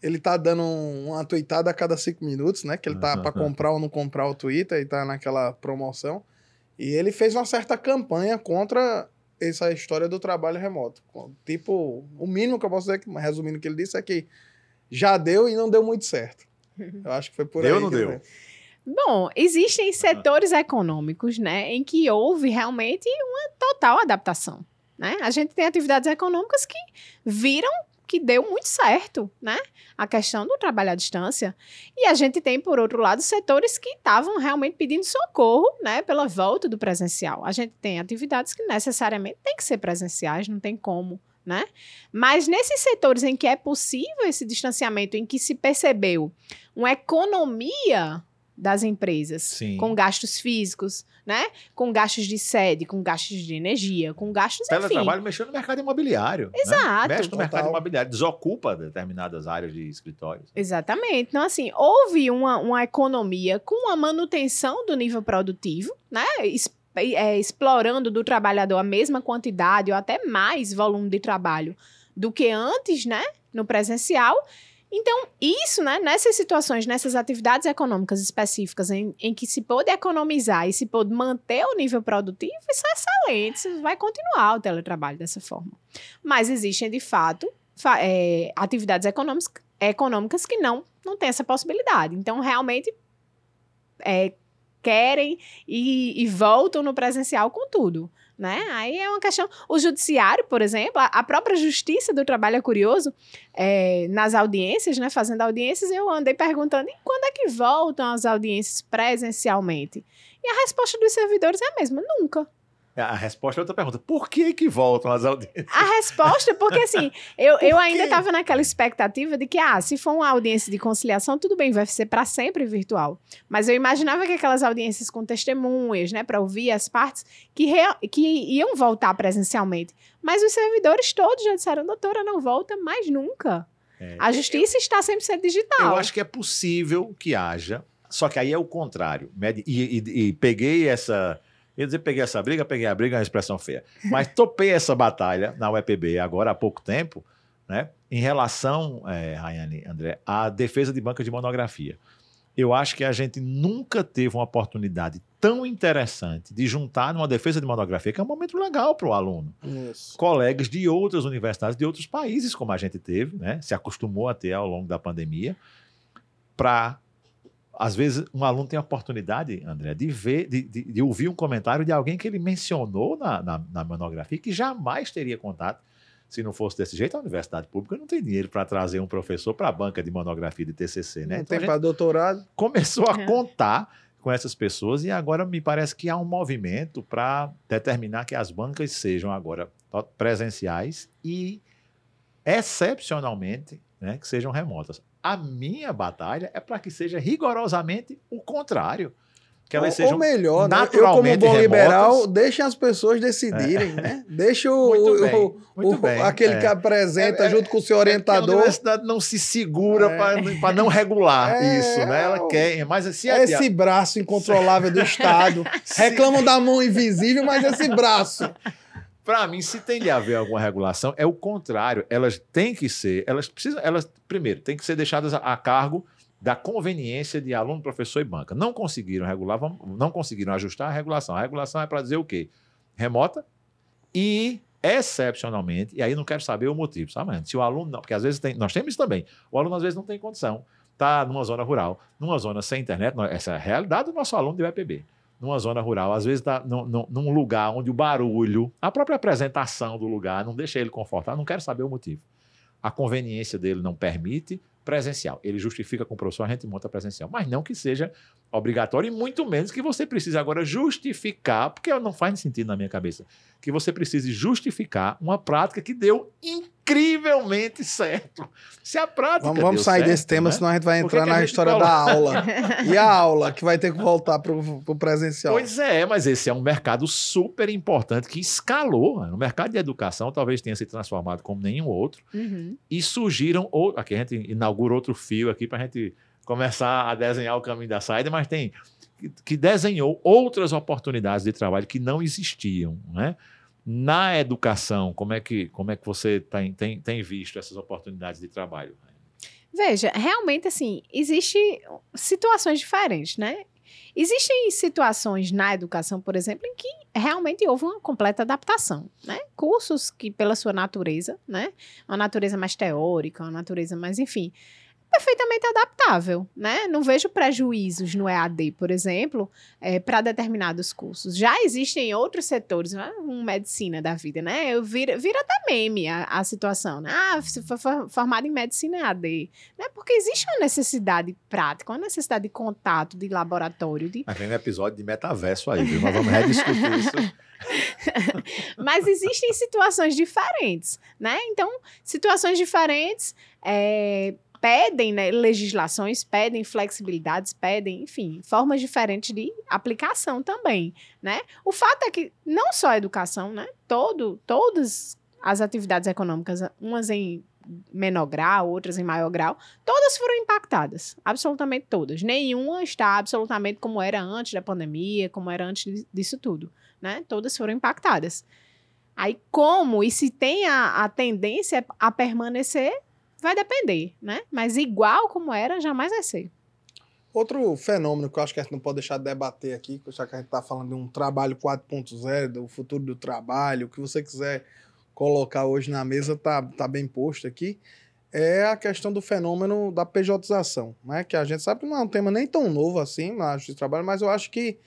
E: ele tá dando um- uma tweetada a cada cinco minutos, né? Que ele tá
C: Aham.
E: para comprar ou não comprar o Twitter e tá naquela promoção. E ele fez uma certa campanha contra essa história do trabalho remoto. Tipo, o mínimo que eu posso dizer, resumindo o que ele disse, é que já deu e não deu muito certo. Eu acho que foi por
C: Deu
E: aí.
C: ou não deu?
D: Bom, existem setores econômicos, né, em que houve realmente uma total adaptação, né? A gente tem atividades econômicas que viram que deu muito certo, né? A questão do trabalho à distância. E a gente tem, por outro lado, setores que estavam realmente pedindo socorro, né, pela volta do presencial. A gente tem atividades que necessariamente têm que ser presenciais, não tem como, né? Mas nesses setores em que é possível esse distanciamento, em que se percebeu uma economia das empresas,
C: Sim.
D: com gastos físicos, né? Com gastos de sede, com gastos de energia, com gastos, enfim.
C: Teletrabalho mexeu no mercado imobiliário. né?
D: Exato.
C: Mexe no
E: Total.
C: mercado imobiliário, desocupa determinadas áreas de escritórios.
D: Exatamente. Então, assim, houve uma, uma economia com a manutenção do nível produtivo, né? É, explorando do trabalhador a mesma quantidade ou até mais volume de trabalho do que antes, né? No presencial. Então, isso, né, nessas situações, nessas atividades econômicas específicas em, em que se pôde economizar e se pôde manter o nível produtivo, isso é excelente, isso vai continuar o teletrabalho dessa forma. Mas existem, de fato, fa- é, atividades econômicas, econômicas que não, não têm essa possibilidade. Então, realmente, é, querem e, e voltam no presencial com tudo. Né? Aí é uma questão. O judiciário, por exemplo, a, própria justiça do trabalho é curioso. é, nas audiências, né? Fazendo audiências, eu andei perguntando e quando é que voltam as audiências presencialmente? E a resposta dos servidores é a mesma: nunca.
C: A resposta é outra pergunta. Por que que voltam as audiências?
D: A resposta, porque assim, eu, eu
C: Por
D: ainda
C: quê?
D: estava naquela expectativa de que, ah, se for uma audiência de conciliação, tudo bem, vai ser para sempre virtual. Mas eu imaginava que aquelas audiências com testemunhas, né, para ouvir as partes, que, rea- que iam voltar presencialmente. Mas os servidores todos já disseram, doutora, não volta mais nunca.
C: É,
D: A justiça está sempre sendo digital.
C: Eu acho que é possível que haja, só que aí é o contrário. E, e- e peguei essa. Eu ia dizer, peguei essa briga, peguei a briga, é uma expressão feia. Mas topei essa batalha na UEPB agora há pouco tempo, né? Em relação, é, Rayane, André, à defesa de banca de monografia. Eu acho que a gente nunca teve uma oportunidade tão interessante de juntar numa defesa de monografia, que é um momento legal para o aluno
E: Isso.
C: colegas de outras universidades, de outros países, como a gente teve, né? Se acostumou a ter ao longo da pandemia, para às vezes um aluno tem a oportunidade, André, de ver, de, de- de ouvir um comentário de alguém que ele mencionou na, na, na monografia que jamais teria contato. Se não fosse desse jeito, a universidade pública não tem dinheiro para trazer um professor para a banca de monografia de TCC, né?
E: Não
C: Então,
E: tem para doutorado.
C: começou a
D: É.
C: contar com essas pessoas e agora me parece que há um movimento para determinar que as bancas sejam agora presenciais e excepcionalmente né, que sejam remotas. A minha batalha é para que seja rigorosamente o contrário, que elas
E: ou,
C: sejam
E: ou melhor, né? Eu, como
C: naturalmente
E: bom
C: remotas.
E: liberal, deixem as pessoas decidirem, né? Deixa o,
C: Muito bem,
E: o-
C: muito
E: o-
C: bem,
E: aquele
C: é.
E: que apresenta
C: É, é,
E: junto com o seu
C: É que a
E: orientador.
C: universidade não se segura
E: É.
C: para não regular
E: É,
C: isso, né? Ela
E: o-
C: quer, mas se
E: É
C: a-
E: esse braço incontrolável do Estado. Reclamam da mão invisível, mas esse braço.
C: Para mim, se tem de haver alguma regulação, é o contrário. Elas têm que ser, elas precisam, elas primeiro têm que ser deixadas a, a cargo da conveniência de aluno, professor e banca. Não conseguiram regular, não conseguiram ajustar a regulação. A regulação é para dizer o quê? Remota e excepcionalmente, e aí não quero saber o motivo, sabe? Se o aluno não, porque às vezes tem, nós temos isso também. O aluno às vezes não tem condição está numa zona rural, numa zona sem internet, essa é a realidade do nosso aluno de UEPB. Numa zona rural, às vezes num, lugar onde o barulho, a própria apresentação do lugar não deixa ele confortável, não quero saber o motivo. A conveniência dele não permite presencial. Ele justifica com o professor, a gente monta presencial. Mas não que seja obrigatório e muito menos que você precise agora justificar, porque não faz sentido na minha cabeça, que você precise justificar uma prática que deu incrivelmente certo. Se a prática
E: Vamos, vamos
C: deu
E: sair
C: certo,
E: desse tema,
C: né?
E: senão a gente vai entrar na história
C: coloca?
E: da aula. E a aula, que vai ter que voltar pro, pro presencial.
C: Pois é, mas esse é um mercado super importante que escalou. né? O mercado de educação talvez tenha se transformado como nenhum outro.
D: Uhum.
C: E surgiram, ou- aqui a gente inaugura outro fio aqui para a gente começar a desenhar o caminho da saída, mas tem que- que desenhou outras oportunidades de trabalho que não existiam, né? Na educação, como é que, como é que você tem, tem, tem visto essas oportunidades de trabalho?
D: Veja, realmente assim, existem situações diferentes, né? Existem situações na educação, por exemplo, em que realmente houve uma completa adaptação, né? Cursos que, pela sua natureza, né? Uma natureza mais teórica, uma natureza mais, enfim, perfeitamente adaptável, né? Não vejo prejuízos no EAD, por exemplo, para determinados cursos. Já existem outros setores, né? um medicina da vida, né? Eu vira, vira até meme a, a situação, né? Ah, você foi for- formado em medicina EAD, né? Porque existe uma necessidade prática, uma necessidade de contato, de laboratório, de
C: Mas vem um episódio de metaverso aí, viu? Nós vamos rediscutir isso.
D: Mas existem situações diferentes, né? Então, situações diferentes é, pedem né, legislações, pedem flexibilidades, pedem, enfim, formas diferentes de aplicação também, né? O fato é que não só a educação, né? Todo, todas as atividades econômicas, umas em menor grau, outras em maior grau, todas foram impactadas, absolutamente todas. Nenhuma está absolutamente como era antes da pandemia, como era antes di- disso tudo, né? Todas foram impactadas. Aí como e se tem a, a tendência a permanecer, vai depender, né? Mas igual como era, jamais vai ser.
E: Outro fenômeno que eu acho que a gente não pode deixar de debater aqui, já que a gente está falando de um trabalho 4.0, do futuro do trabalho, o que você quiser colocar hoje na mesa tá, tá bem posto aqui, é a questão do fenômeno da pejotização, né? Que a gente sabe que não é um tema nem tão novo assim na justiça do trabalho, mas eu acho que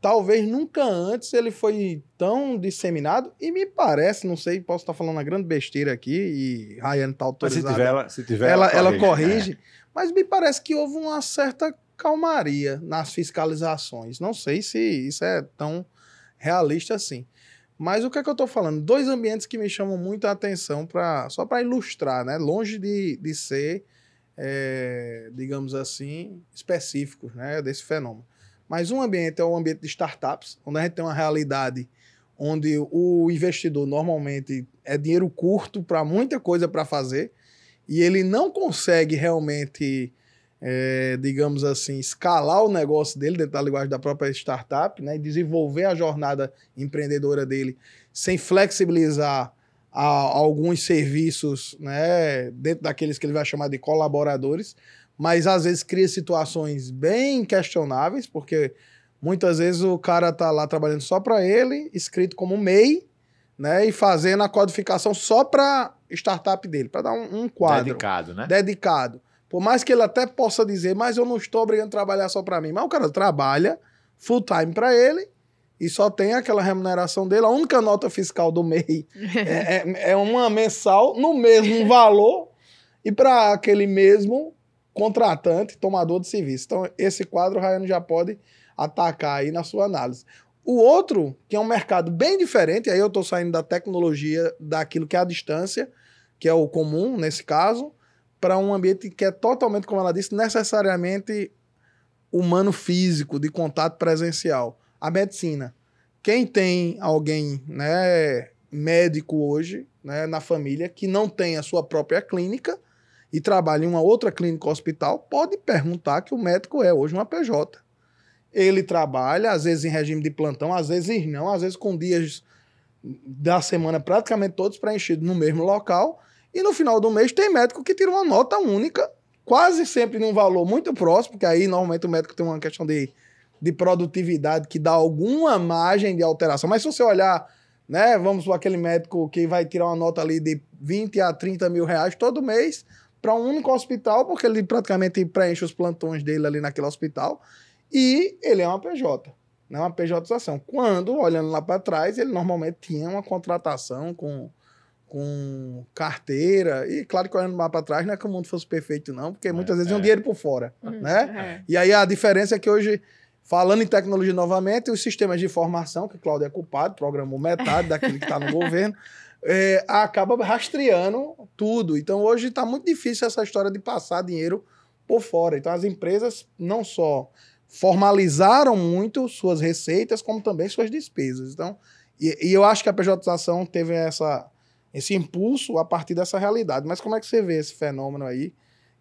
E: talvez nunca antes ele foi tão disseminado e me parece, não sei, posso estar falando uma grande besteira aqui e Rayane está
C: Mas se
E: autorizada
C: tiver, ela- se tiver
E: ela, ela
C: corrige.
E: corrige, mas me parece que houve uma certa calmaria nas fiscalizações. Não sei se isso é tão realista assim. Mas o que é que eu estou falando? Dois ambientes que me chamam muito a atenção, pra, só para ilustrar, né? longe de, de ser, é, digamos assim, específicos né? desse fenômeno. Mas um ambiente é o ambiente de startups, onde a gente tem uma realidade onde o investidor normalmente é dinheiro curto para muita coisa para fazer e ele não consegue realmente, é, digamos assim, escalar o negócio dele dentro da linguagem da própria startup, né, e desenvolver a jornada empreendedora dele sem flexibilizar a- alguns serviços, né, dentro daqueles que ele vai chamar de colaboradores, mas às vezes cria situações bem questionáveis, porque muitas vezes o cara tá lá trabalhando só para ele, escrito como MEI, né, e fazendo a codificação só para startup dele, para dar um, um quadro
C: Dedicado, né?
E: dedicado. Por mais que ele até possa dizer, mas eu não estou obrigando a trabalhar só para mim. Mas o cara trabalha full time para ele e só tem aquela remuneração dele. A única nota fiscal do MEI é, é- é uma mensal no mesmo valor e para aquele mesmo contratante, tomador de serviço. Então, esse quadro o Rayane já pode atacar aí na sua análise. O outro, que é um mercado bem diferente, aí eu estou saindo da tecnologia, daquilo que é a distância, que é o comum nesse caso, para um ambiente que é totalmente, como ela disse, necessariamente humano físico, de contato presencial. A medicina. Quem tem alguém, né, médico hoje, né, na família, que não tem a sua própria clínica e trabalha em uma outra clínica ou hospital, pode perguntar que o médico é hoje uma PJ. Ele trabalha, às vezes em regime de plantão, às vezes não, às vezes com dias da semana praticamente todos preenchidos no mesmo local. E no final do mês tem médico que tira uma nota única, quase sempre num valor muito próximo, porque aí normalmente o médico tem uma questão de, de produtividade que dá alguma margem de alteração. Mas se você olhar, né, vamos para aquele médico que vai tirar uma nota ali de 20 a 30 mil reais todo mês, para um único hospital, porque ele praticamente preenche os plantões dele ali naquele hospital, e ele é uma PJ, não é uma PJização. Quando, olhando lá para trás, ele normalmente tinha uma contratação com, com carteira, e claro que olhando lá para trás não é que o mundo fosse perfeito não, porque muitas
C: É,
E: vezes
C: é.
E: um dinheiro por fora,
D: Uhum,
E: né?
D: é.
E: E aí a diferença é que hoje, falando em tecnologia novamente, os sistemas de informação, que o Cláudio é culpado, programou metade daquilo que está no governo, é, acaba rastreando tudo. Então hoje está muito difícil essa história de passar dinheiro por fora. Então as empresas não só formalizaram muito suas receitas, como também suas despesas. Então, e, e eu acho que a pejotização teve essa, esse impulso a partir dessa realidade. Mas como é que você vê esse fenômeno aí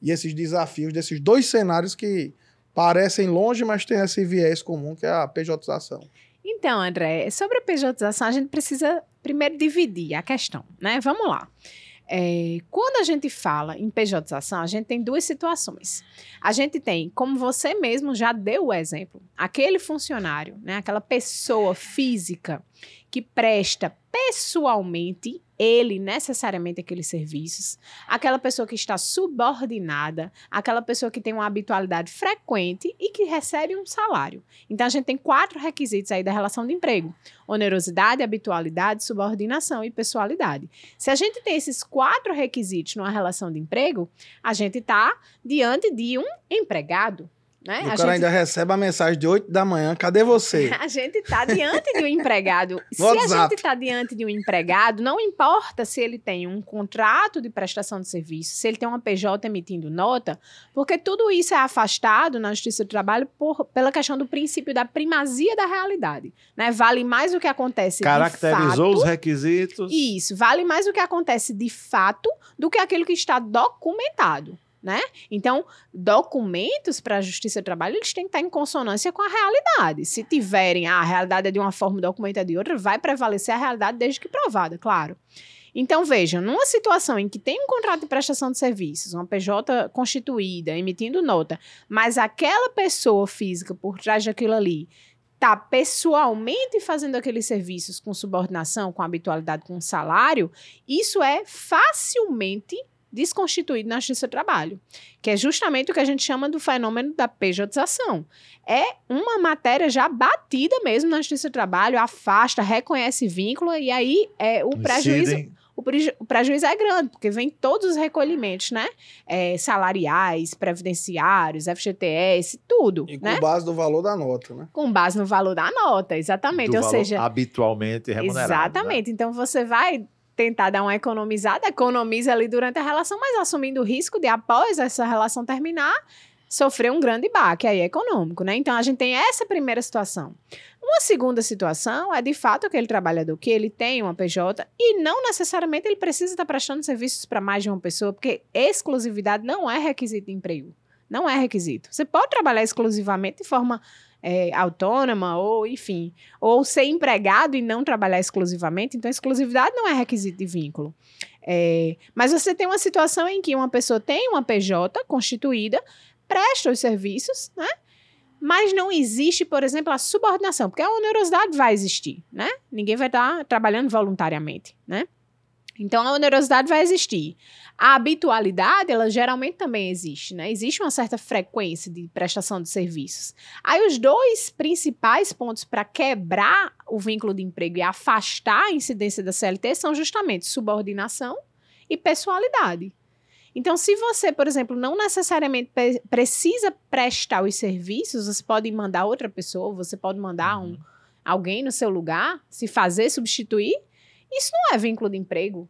E: e esses desafios desses dois cenários que parecem longe, mas têm esse viés comum que é a pejotização?
D: Então, André, sobre a pejotização, a gente precisa primeiro dividir a questão, né? Vamos lá. É, quando a gente fala em pejotização, a gente tem duas situações. A gente tem, como você mesmo já deu o exemplo, aquele funcionário, né, aquela pessoa física que presta pessoalmente ele necessariamente aqueles serviços, aquela pessoa que está subordinada, aquela pessoa que tem uma habitualidade frequente e que recebe um salário. Então a gente tem quatro requisitos aí da relação de emprego: onerosidade, habitualidade, subordinação e pessoalidade. Se a gente tem esses quatro requisitos numa relação de emprego, a gente está diante de um empregado. Né?
E: O
D: A
E: cara
D: gente
E: ainda recebe a mensagem de 8 da manhã, cadê você?
D: a gente está diante de um empregado. Se a
E: WhatsApp.
D: gente está diante de um empregado, não importa se ele tem um contrato de prestação de serviço, se ele tem uma PJ emitindo nota, porque tudo isso é afastado na Justiça do Trabalho por, pela questão do princípio da primazia da realidade. Né? Vale mais o que acontece
C: Caracterizou
D: de
C: os
D: fato.
C: requisitos.
D: Isso, vale mais o que acontece de fato do que aquilo que está documentado. Né? Então, documentos para a Justiça do Trabalho, eles têm que estar em consonância com a realidade. Se tiverem, ah, a realidade é de uma forma, o documento é de outra, vai prevalecer a realidade desde que provada, claro. Então, vejam, numa situação em que tem um contrato de prestação de serviços, uma PJ constituída, emitindo nota, mas aquela pessoa física por trás daquilo ali está pessoalmente fazendo aqueles serviços com subordinação, com habitualidade, com salário, isso é facilmente desconstituído na Justiça do Trabalho, que é justamente o que a gente chama do fenômeno da pejotização. É uma matéria já batida mesmo na Justiça do Trabalho, afasta, reconhece vínculo, e aí é, o prejuízo o, preju- o prejuízo é grande, porque vem todos os recolhimentos, né? É, salariais, previdenciários, FGTS, tudo,
E: E com
D: né?
E: base do valor da nota, né?
D: Com base no valor da nota, exatamente.
C: do
D: Ou seja,
C: habitualmente remunerado. né?
D: exatamente. Então você vai tentar dar uma economizada, economiza ali durante a relação, mas assumindo o risco de, após essa relação terminar, sofrer um grande baque aí econômico, né? Então a gente tem essa primeira situação. Uma segunda situação é de fato aquele trabalhador que ele tem uma PJ e não necessariamente ele precisa estar prestando serviços para mais de uma pessoa, porque exclusividade não é requisito de emprego. Não é requisito. Você pode trabalhar exclusivamente de forma é, autônoma ou, enfim, ou ser empregado e não trabalhar exclusivamente. Então, exclusividade não é requisito de vínculo. É, mas você tem uma situação em que uma pessoa tem uma PJ constituída, presta os serviços, né? Mas não existe, por exemplo, a subordinação, porque a onerosidade vai existir, né? Ninguém vai estar trabalhando voluntariamente, né? Então a onerosidade vai existir. A habitualidade, ela geralmente também existe, né? Existe uma certa frequência de prestação de serviços. Aí os dois principais pontos para quebrar o vínculo de emprego e afastar a incidência da CLT são justamente subordinação e pessoalidade. Então, se você, por exemplo, não necessariamente precisa prestar os serviços, você pode mandar outra pessoa, você pode mandar um, alguém no seu lugar, se fazer substituir, isso não é vínculo de emprego.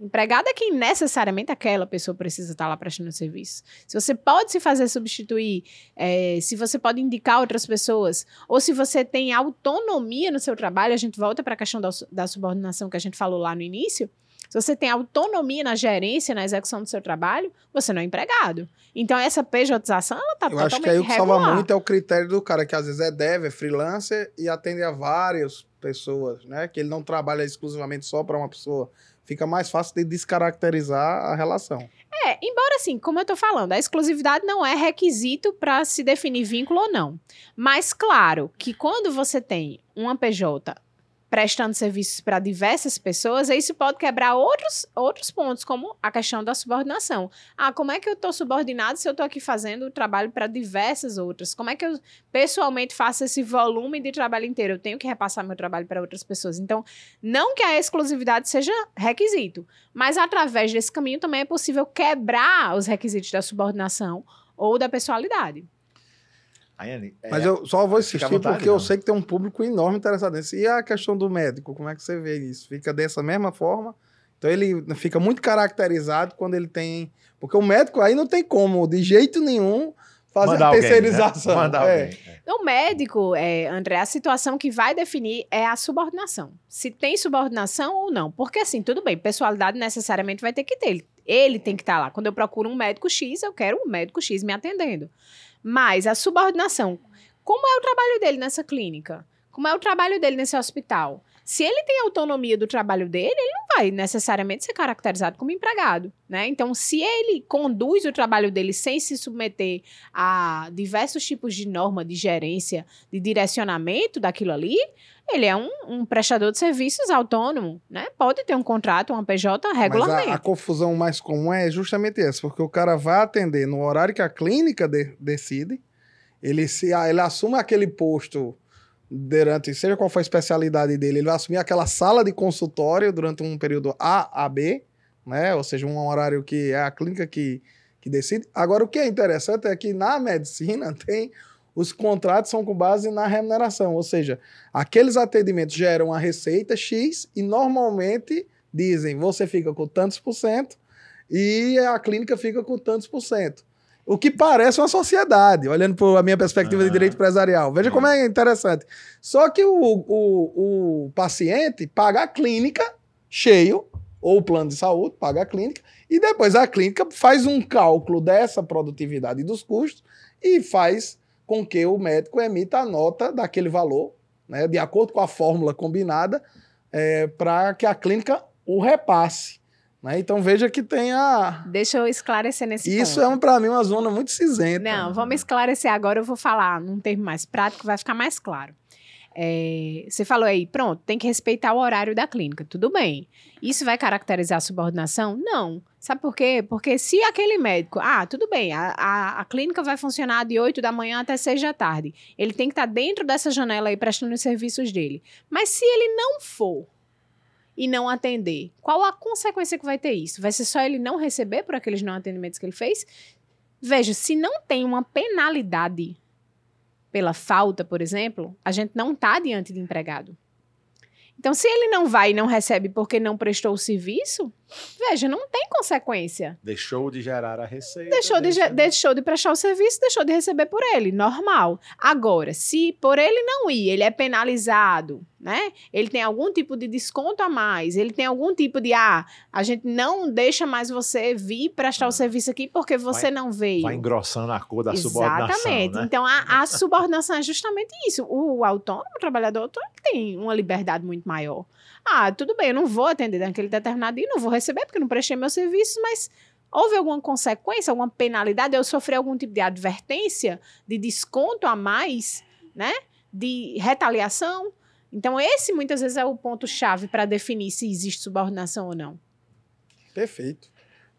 D: Empregado é quem necessariamente aquela pessoa precisa estar lá prestando serviço. Se você pode se fazer substituir, eh, se você pode indicar outras pessoas, ou se você tem autonomia no seu trabalho, a gente volta para a questão da, da subordinação que a gente falou lá no início. Se você tem autonomia na gerência, na execução do seu trabalho, você não é empregado. Então, essa pejotização, ela está
E: Eu
D: totalmente
E: acho que aí o que salva muito é o critério do cara, que às vezes é dev, é freelancer e atende a várias pessoas, né? Que ele não trabalha exclusivamente só para uma pessoa. Fica mais fácil de descaracterizar a relação.
D: É, embora assim, como eu tô falando, a exclusividade não é requisito para se definir vínculo ou não. Mas claro que quando você tem uma PJ prestando serviços para diversas pessoas, isso pode quebrar outros, outros pontos, como a questão da subordinação. Ah, como é que eu estou subordinado se eu estou aqui fazendo o trabalho para diversas outras? Como é que eu pessoalmente faço esse volume de trabalho inteiro? Eu tenho que repassar meu trabalho para outras pessoas. Então, não que a exclusividade seja requisito, mas através desse caminho também é possível quebrar os requisitos da subordinação ou da pessoalidade.
C: Ayane, é,
E: Mas eu só vou insistir
C: vontade,
E: porque eu
C: não.
E: sei que tem um público enorme interessado nisso. E a questão do médico, como é que você vê isso? Fica dessa mesma forma? Então ele fica muito caracterizado quando ele tem. Porque o médico aí não tem como, de jeito nenhum, fazer
C: Mandar
E: a
C: alguém, né?
E: terceirização.
C: Mandar
E: É.
C: alguém. é.
D: O médico, é, André, a situação que vai definir é a subordinação. Se tem subordinação ou não. Porque, assim, tudo bem, pessoalidade necessariamente vai ter que ter. Ele, ele tem que estar lá. Quando eu procuro um médico X, eu quero um médico X me atendendo. Mas a subordinação, como é o trabalho dele nessa clínica? Como é o trabalho dele nesse hospital? Se ele tem autonomia do trabalho dele, ele não vai necessariamente ser caracterizado como empregado, né? Então, se ele conduz o trabalho dele sem se submeter a diversos tipos de norma de gerência, de direcionamento daquilo ali, ele é um, um prestador de serviços autônomo, né? Pode ter um contrato, uma PJ
E: Mas
D: regularmente.
E: a, a confusão mais comum é justamente essa, porque o cara vai atender no horário que a clínica de- decide, ele, se, ele assume aquele posto durante, seja qual for a especialidade dele, ele vai assumir aquela sala de consultório durante um período A a B, né? Ou seja, um horário que é a clínica que, que decide. Agora, o que é interessante é que na medicina tem os contratos são com base na remuneração, ou seja, aqueles atendimentos geram a receita X e normalmente dizem você fica com tantos por cento e a clínica fica com tantos por cento. O que parece uma sociedade, olhando por a minha perspectiva de direito empresarial. Veja como é interessante. Só que o, o, o paciente paga a clínica cheio, ou o plano de saúde paga a clínica, e depois a clínica faz um cálculo dessa produtividade e dos custos e faz com que o médico emita a nota daquele valor, né, de acordo com a fórmula combinada, para que a clínica o repasse. Né? Então veja que tem a.
D: Deixa eu esclarecer nesse
E: Isso
D: ponto.
E: é, para mim, uma zona muito cinzenta.
D: Não, vamos esclarecer agora. Eu vou falar num termo mais prático, vai ficar mais claro. É, você falou aí, pronto, tem que respeitar o horário da clínica. Tudo bem. Isso vai caracterizar a subordinação? Não. Sabe por quê? Porque se aquele médico, ah, tudo bem, a, a, a clínica vai funcionar de 8 da manhã até 6 da tarde. Ele tem que estar dentro dessa janela aí prestando os serviços dele. Mas se ele não for e não atender, qual a consequência que vai ter isso? Vai ser só ele não receber por aqueles não atendimentos que ele fez? Veja, se não tem uma penalidade pela falta, por exemplo, a gente não está diante de empregado. Então, se ele não vai e não recebe porque não prestou o serviço, veja, não tem consequência.
C: Deixou de gerar a receita.
D: Deixou de,
C: deixa
D: ge- deixou de prestar o serviço, deixou de receber por ele, normal. Agora, se por ele não ir, ele é penalizado, né? Ele tem algum tipo de desconto a mais, ele tem algum tipo de, ah, a gente não deixa mais você vir prestar o serviço aqui porque você não veio.
C: Vai engrossando a cor da subordinação.
D: Exatamente.
C: Né?
D: Então, a, a subordinação é justamente isso. O autônomo, o trabalhador tem uma liberdade muito maior. Ah, tudo bem, eu não vou atender naquele determinado dia, não vou receber porque não prestei meu serviço, mas houve alguma consequência, alguma penalidade? Eu sofri algum tipo de advertência, de desconto a mais, né? De retaliação? Então, esse muitas vezes é o ponto-chave para definir se existe subordinação ou não.
E: Perfeito.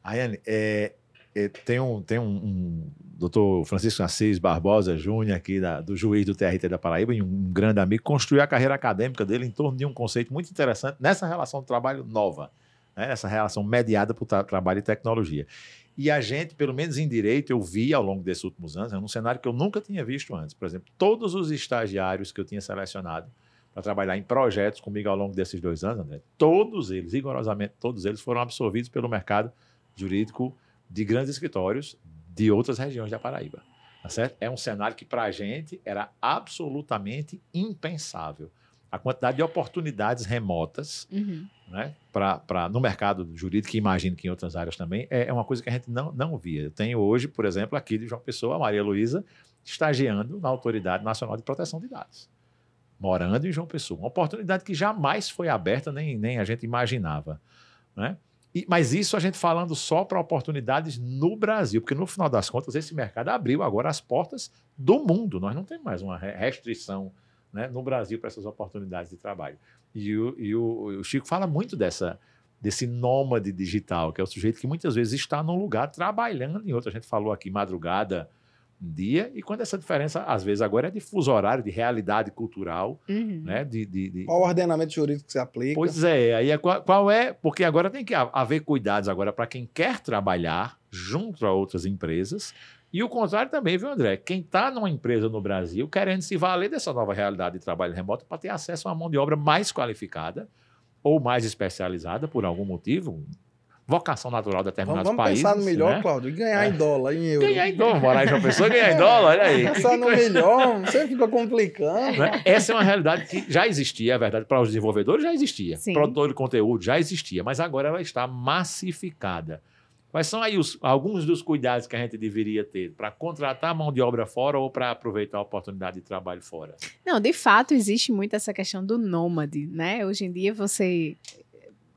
C: Ayane, é, é, tem um, tem um, um doutor Francisco Assis Barbosa Júnior, aqui da- do juiz do TRT da Paraíba, e um grande amigo, construiu a carreira acadêmica dele em torno de um conceito muito interessante nessa relação de trabalho nova, né? essa relação mediada por tra- trabalho e tecnologia. E a gente, pelo menos em direito, eu vi ao longo desses últimos anos, é um cenário que eu nunca tinha visto antes. Por exemplo, todos os estagiários que eu tinha selecionado para trabalhar em projetos comigo ao longo desses dois anos, André, todos eles, rigorosamente todos eles, foram absorvidos pelo mercado jurídico de grandes escritórios de outras regiões da Paraíba. Tá? É um cenário que, para a gente, era absolutamente impensável. A quantidade de oportunidades remotas
D: Uhum.
C: né, pra, pra, no mercado jurídico, que imagino que em outras áreas também, é, é uma coisa que a gente não, não via. Eu tenho hoje, por exemplo, aqui de João Pessoa, a Maria Luísa, estagiando na Autoridade Nacional de Proteção de Dados, morando em João Pessoa. Uma oportunidade que jamais foi aberta, nem, nem a gente imaginava. Né? E- mas isso a gente falando só para oportunidades no Brasil, porque no final das contas esse mercado abriu agora as portas do mundo. Nós não temos mais uma re- restrição né, no Brasil para essas oportunidades de trabalho. E, o, e o, o Chico fala muito dessa desse nômade digital, que é o sujeito que muitas vezes está num lugar trabalhando em outro. A gente falou aqui madrugada, dia, e quando essa diferença, às vezes, agora é de fuso horário, de realidade cultural,
D: Uhum.
C: né? De, de, de-
E: Qual o ordenamento jurídico que se aplica?
C: Pois é, aí é qual, qual é, porque agora tem que ha- haver cuidados agora para quem quer trabalhar junto a outras empresas. E o contrário também, viu, André? Quem está numa empresa no Brasil querendo se valer dessa nova realidade de trabalho remoto para ter acesso a uma mão de obra mais qualificada ou mais especializada por algum motivo, vocação natural de
E: Vamos,
C: determinados
E: vamos
C: países.
E: pensar no melhor,
C: né?
E: Cláudio, e ganhar
C: É.
E: em dólar, em euro.
C: Ganhar em dólar, morar em João Pessoa e ganhar em dólar, olha aí.
E: Pensar no melhor, você fica complicando.
C: Né? Essa é uma realidade que já existia, é verdade, para os desenvolvedores já existia.
D: Sim.
C: Produtor de conteúdo já existia, mas agora ela está massificada. Quais são aí os- alguns dos cuidados que a gente deveria ter para contratar mão de obra fora ou para aproveitar a oportunidade de trabalho fora?
D: Não, de fato, existe muito essa questão do nômade, né? Hoje em dia você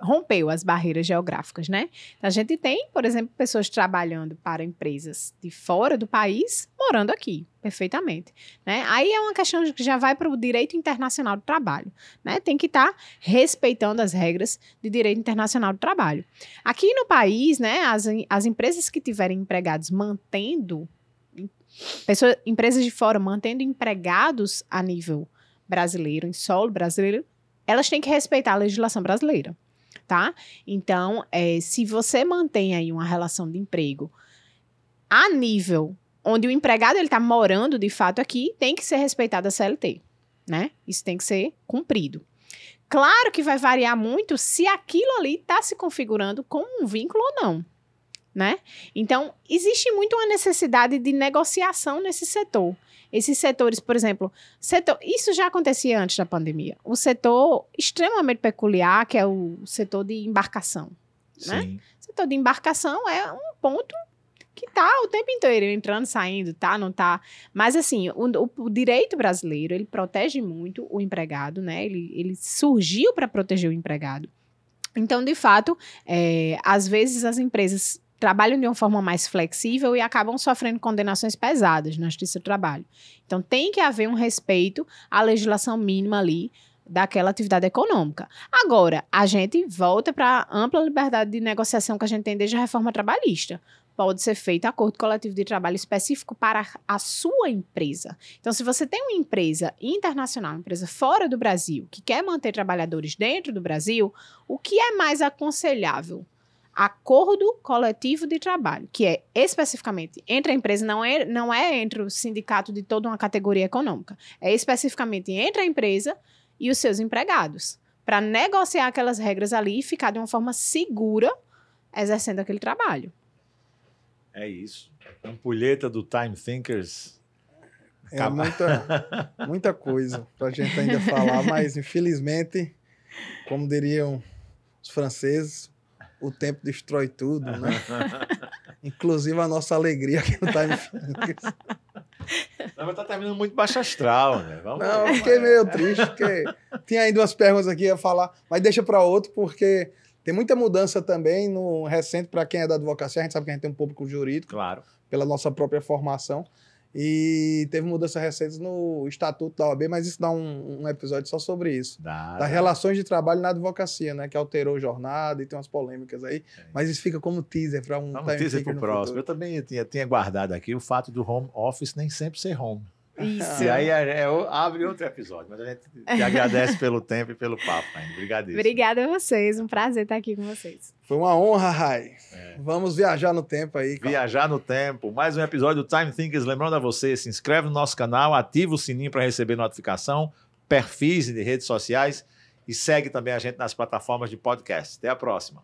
D: rompeu as barreiras geográficas, né? A gente tem, por exemplo, pessoas trabalhando para empresas de fora do país, morando aqui, perfeitamente, né? Aí é uma questão que já vai para o direito internacional do trabalho, né? Tem que estar respeitando as regras de direito internacional do trabalho. Aqui no país, né, as, as empresas que tiverem empregados mantendo pessoas, empresas de fora mantendo empregados a nível brasileiro, em solo brasileiro, elas têm que respeitar a legislação brasileira, tá? Então, eh, se você mantém aí uma relação de emprego a nível onde o empregado ele está morando de fato aqui, tem que ser respeitada a CLT, né? Isso tem que ser cumprido. Claro que vai variar muito se aquilo ali está se configurando como um vínculo ou não, né? Então, existe muito uma necessidade de negociação nesse setor. Esses setores, por exemplo, setor, isso já acontecia antes da pandemia. O setor extremamente peculiar, que é o setor de embarcação. Né?
C: Sim.
D: O setor de embarcação é um ponto que tá o tempo inteiro entrando, saindo, tá, não tá. Mas assim, o, o- direito brasileiro, ele protege muito o empregado, né? Ele, ele surgiu para proteger o empregado. Então, de fato, é, às vezes as empresas trabalham de uma forma mais flexível e acabam sofrendo condenações pesadas na Justiça do Trabalho. Então, tem que haver um respeito à legislação mínima ali daquela atividade econômica. Agora, a gente volta para a ampla liberdade de negociação que a gente tem desde a reforma trabalhista. Pode ser feito acordo coletivo de trabalho específico para a sua empresa. Então, se você tem uma empresa internacional, uma empresa fora do Brasil, que quer manter trabalhadores dentro do Brasil, o que é mais aconselhável? Acordo coletivo de trabalho, que é especificamente entre a empresa, não é, não é entre o sindicato de toda uma categoria econômica, é especificamente entre a empresa e os seus empregados, para negociar aquelas regras ali e ficar de uma forma segura exercendo aquele trabalho.
C: É isso. Ampulheta do Time Thinkers.
E: É muita, muita coisa pra gente ainda falar, mas infelizmente, como diriam os franceses, o tempo destrói tudo, né? Inclusive a nossa alegria aqui no Time Thinkers.
C: Não, mas tá terminando muito baixo astral, né? Vamos,
E: Não, eu fiquei meio triste, porque tinha ainda umas perguntas aqui a falar, mas deixa para outro, porque tem muita mudança também no recente para quem é da advocacia. A gente sabe que a gente tem um público jurídico
C: Claro.
E: pela nossa própria formação. E teve mudanças recentes no Estatuto da OAB, mas isso dá um, um episódio só sobre isso.
C: Dá,
E: Das
C: dá.
E: relações de trabalho na advocacia, né? Que alterou jornada e tem umas polêmicas aí. Mas isso fica como teaser para um
C: Vamos
E: time
C: teaser pro
E: no
C: próximo. Eu
E: futuro.
C: também tinha, tinha guardado aqui o fato do home office nem sempre ser home.
D: Isso.
C: E aí é, é abre outro episódio, mas a gente te agradece pelo tempo e pelo papo, ainda. Obrigadíssimo.
D: Obrigada a vocês, um prazer estar aqui com vocês.
E: Foi uma honra, Rai.
C: É.
E: Vamos viajar no tempo aí. cara.
C: Viajar no tempo. Mais um episódio do Time Thinkers. Lembrando a você, se inscreve no nosso canal, ativa o sininho para receber notificação, perfis de redes sociais e segue também a gente nas plataformas de podcast. Até a próxima.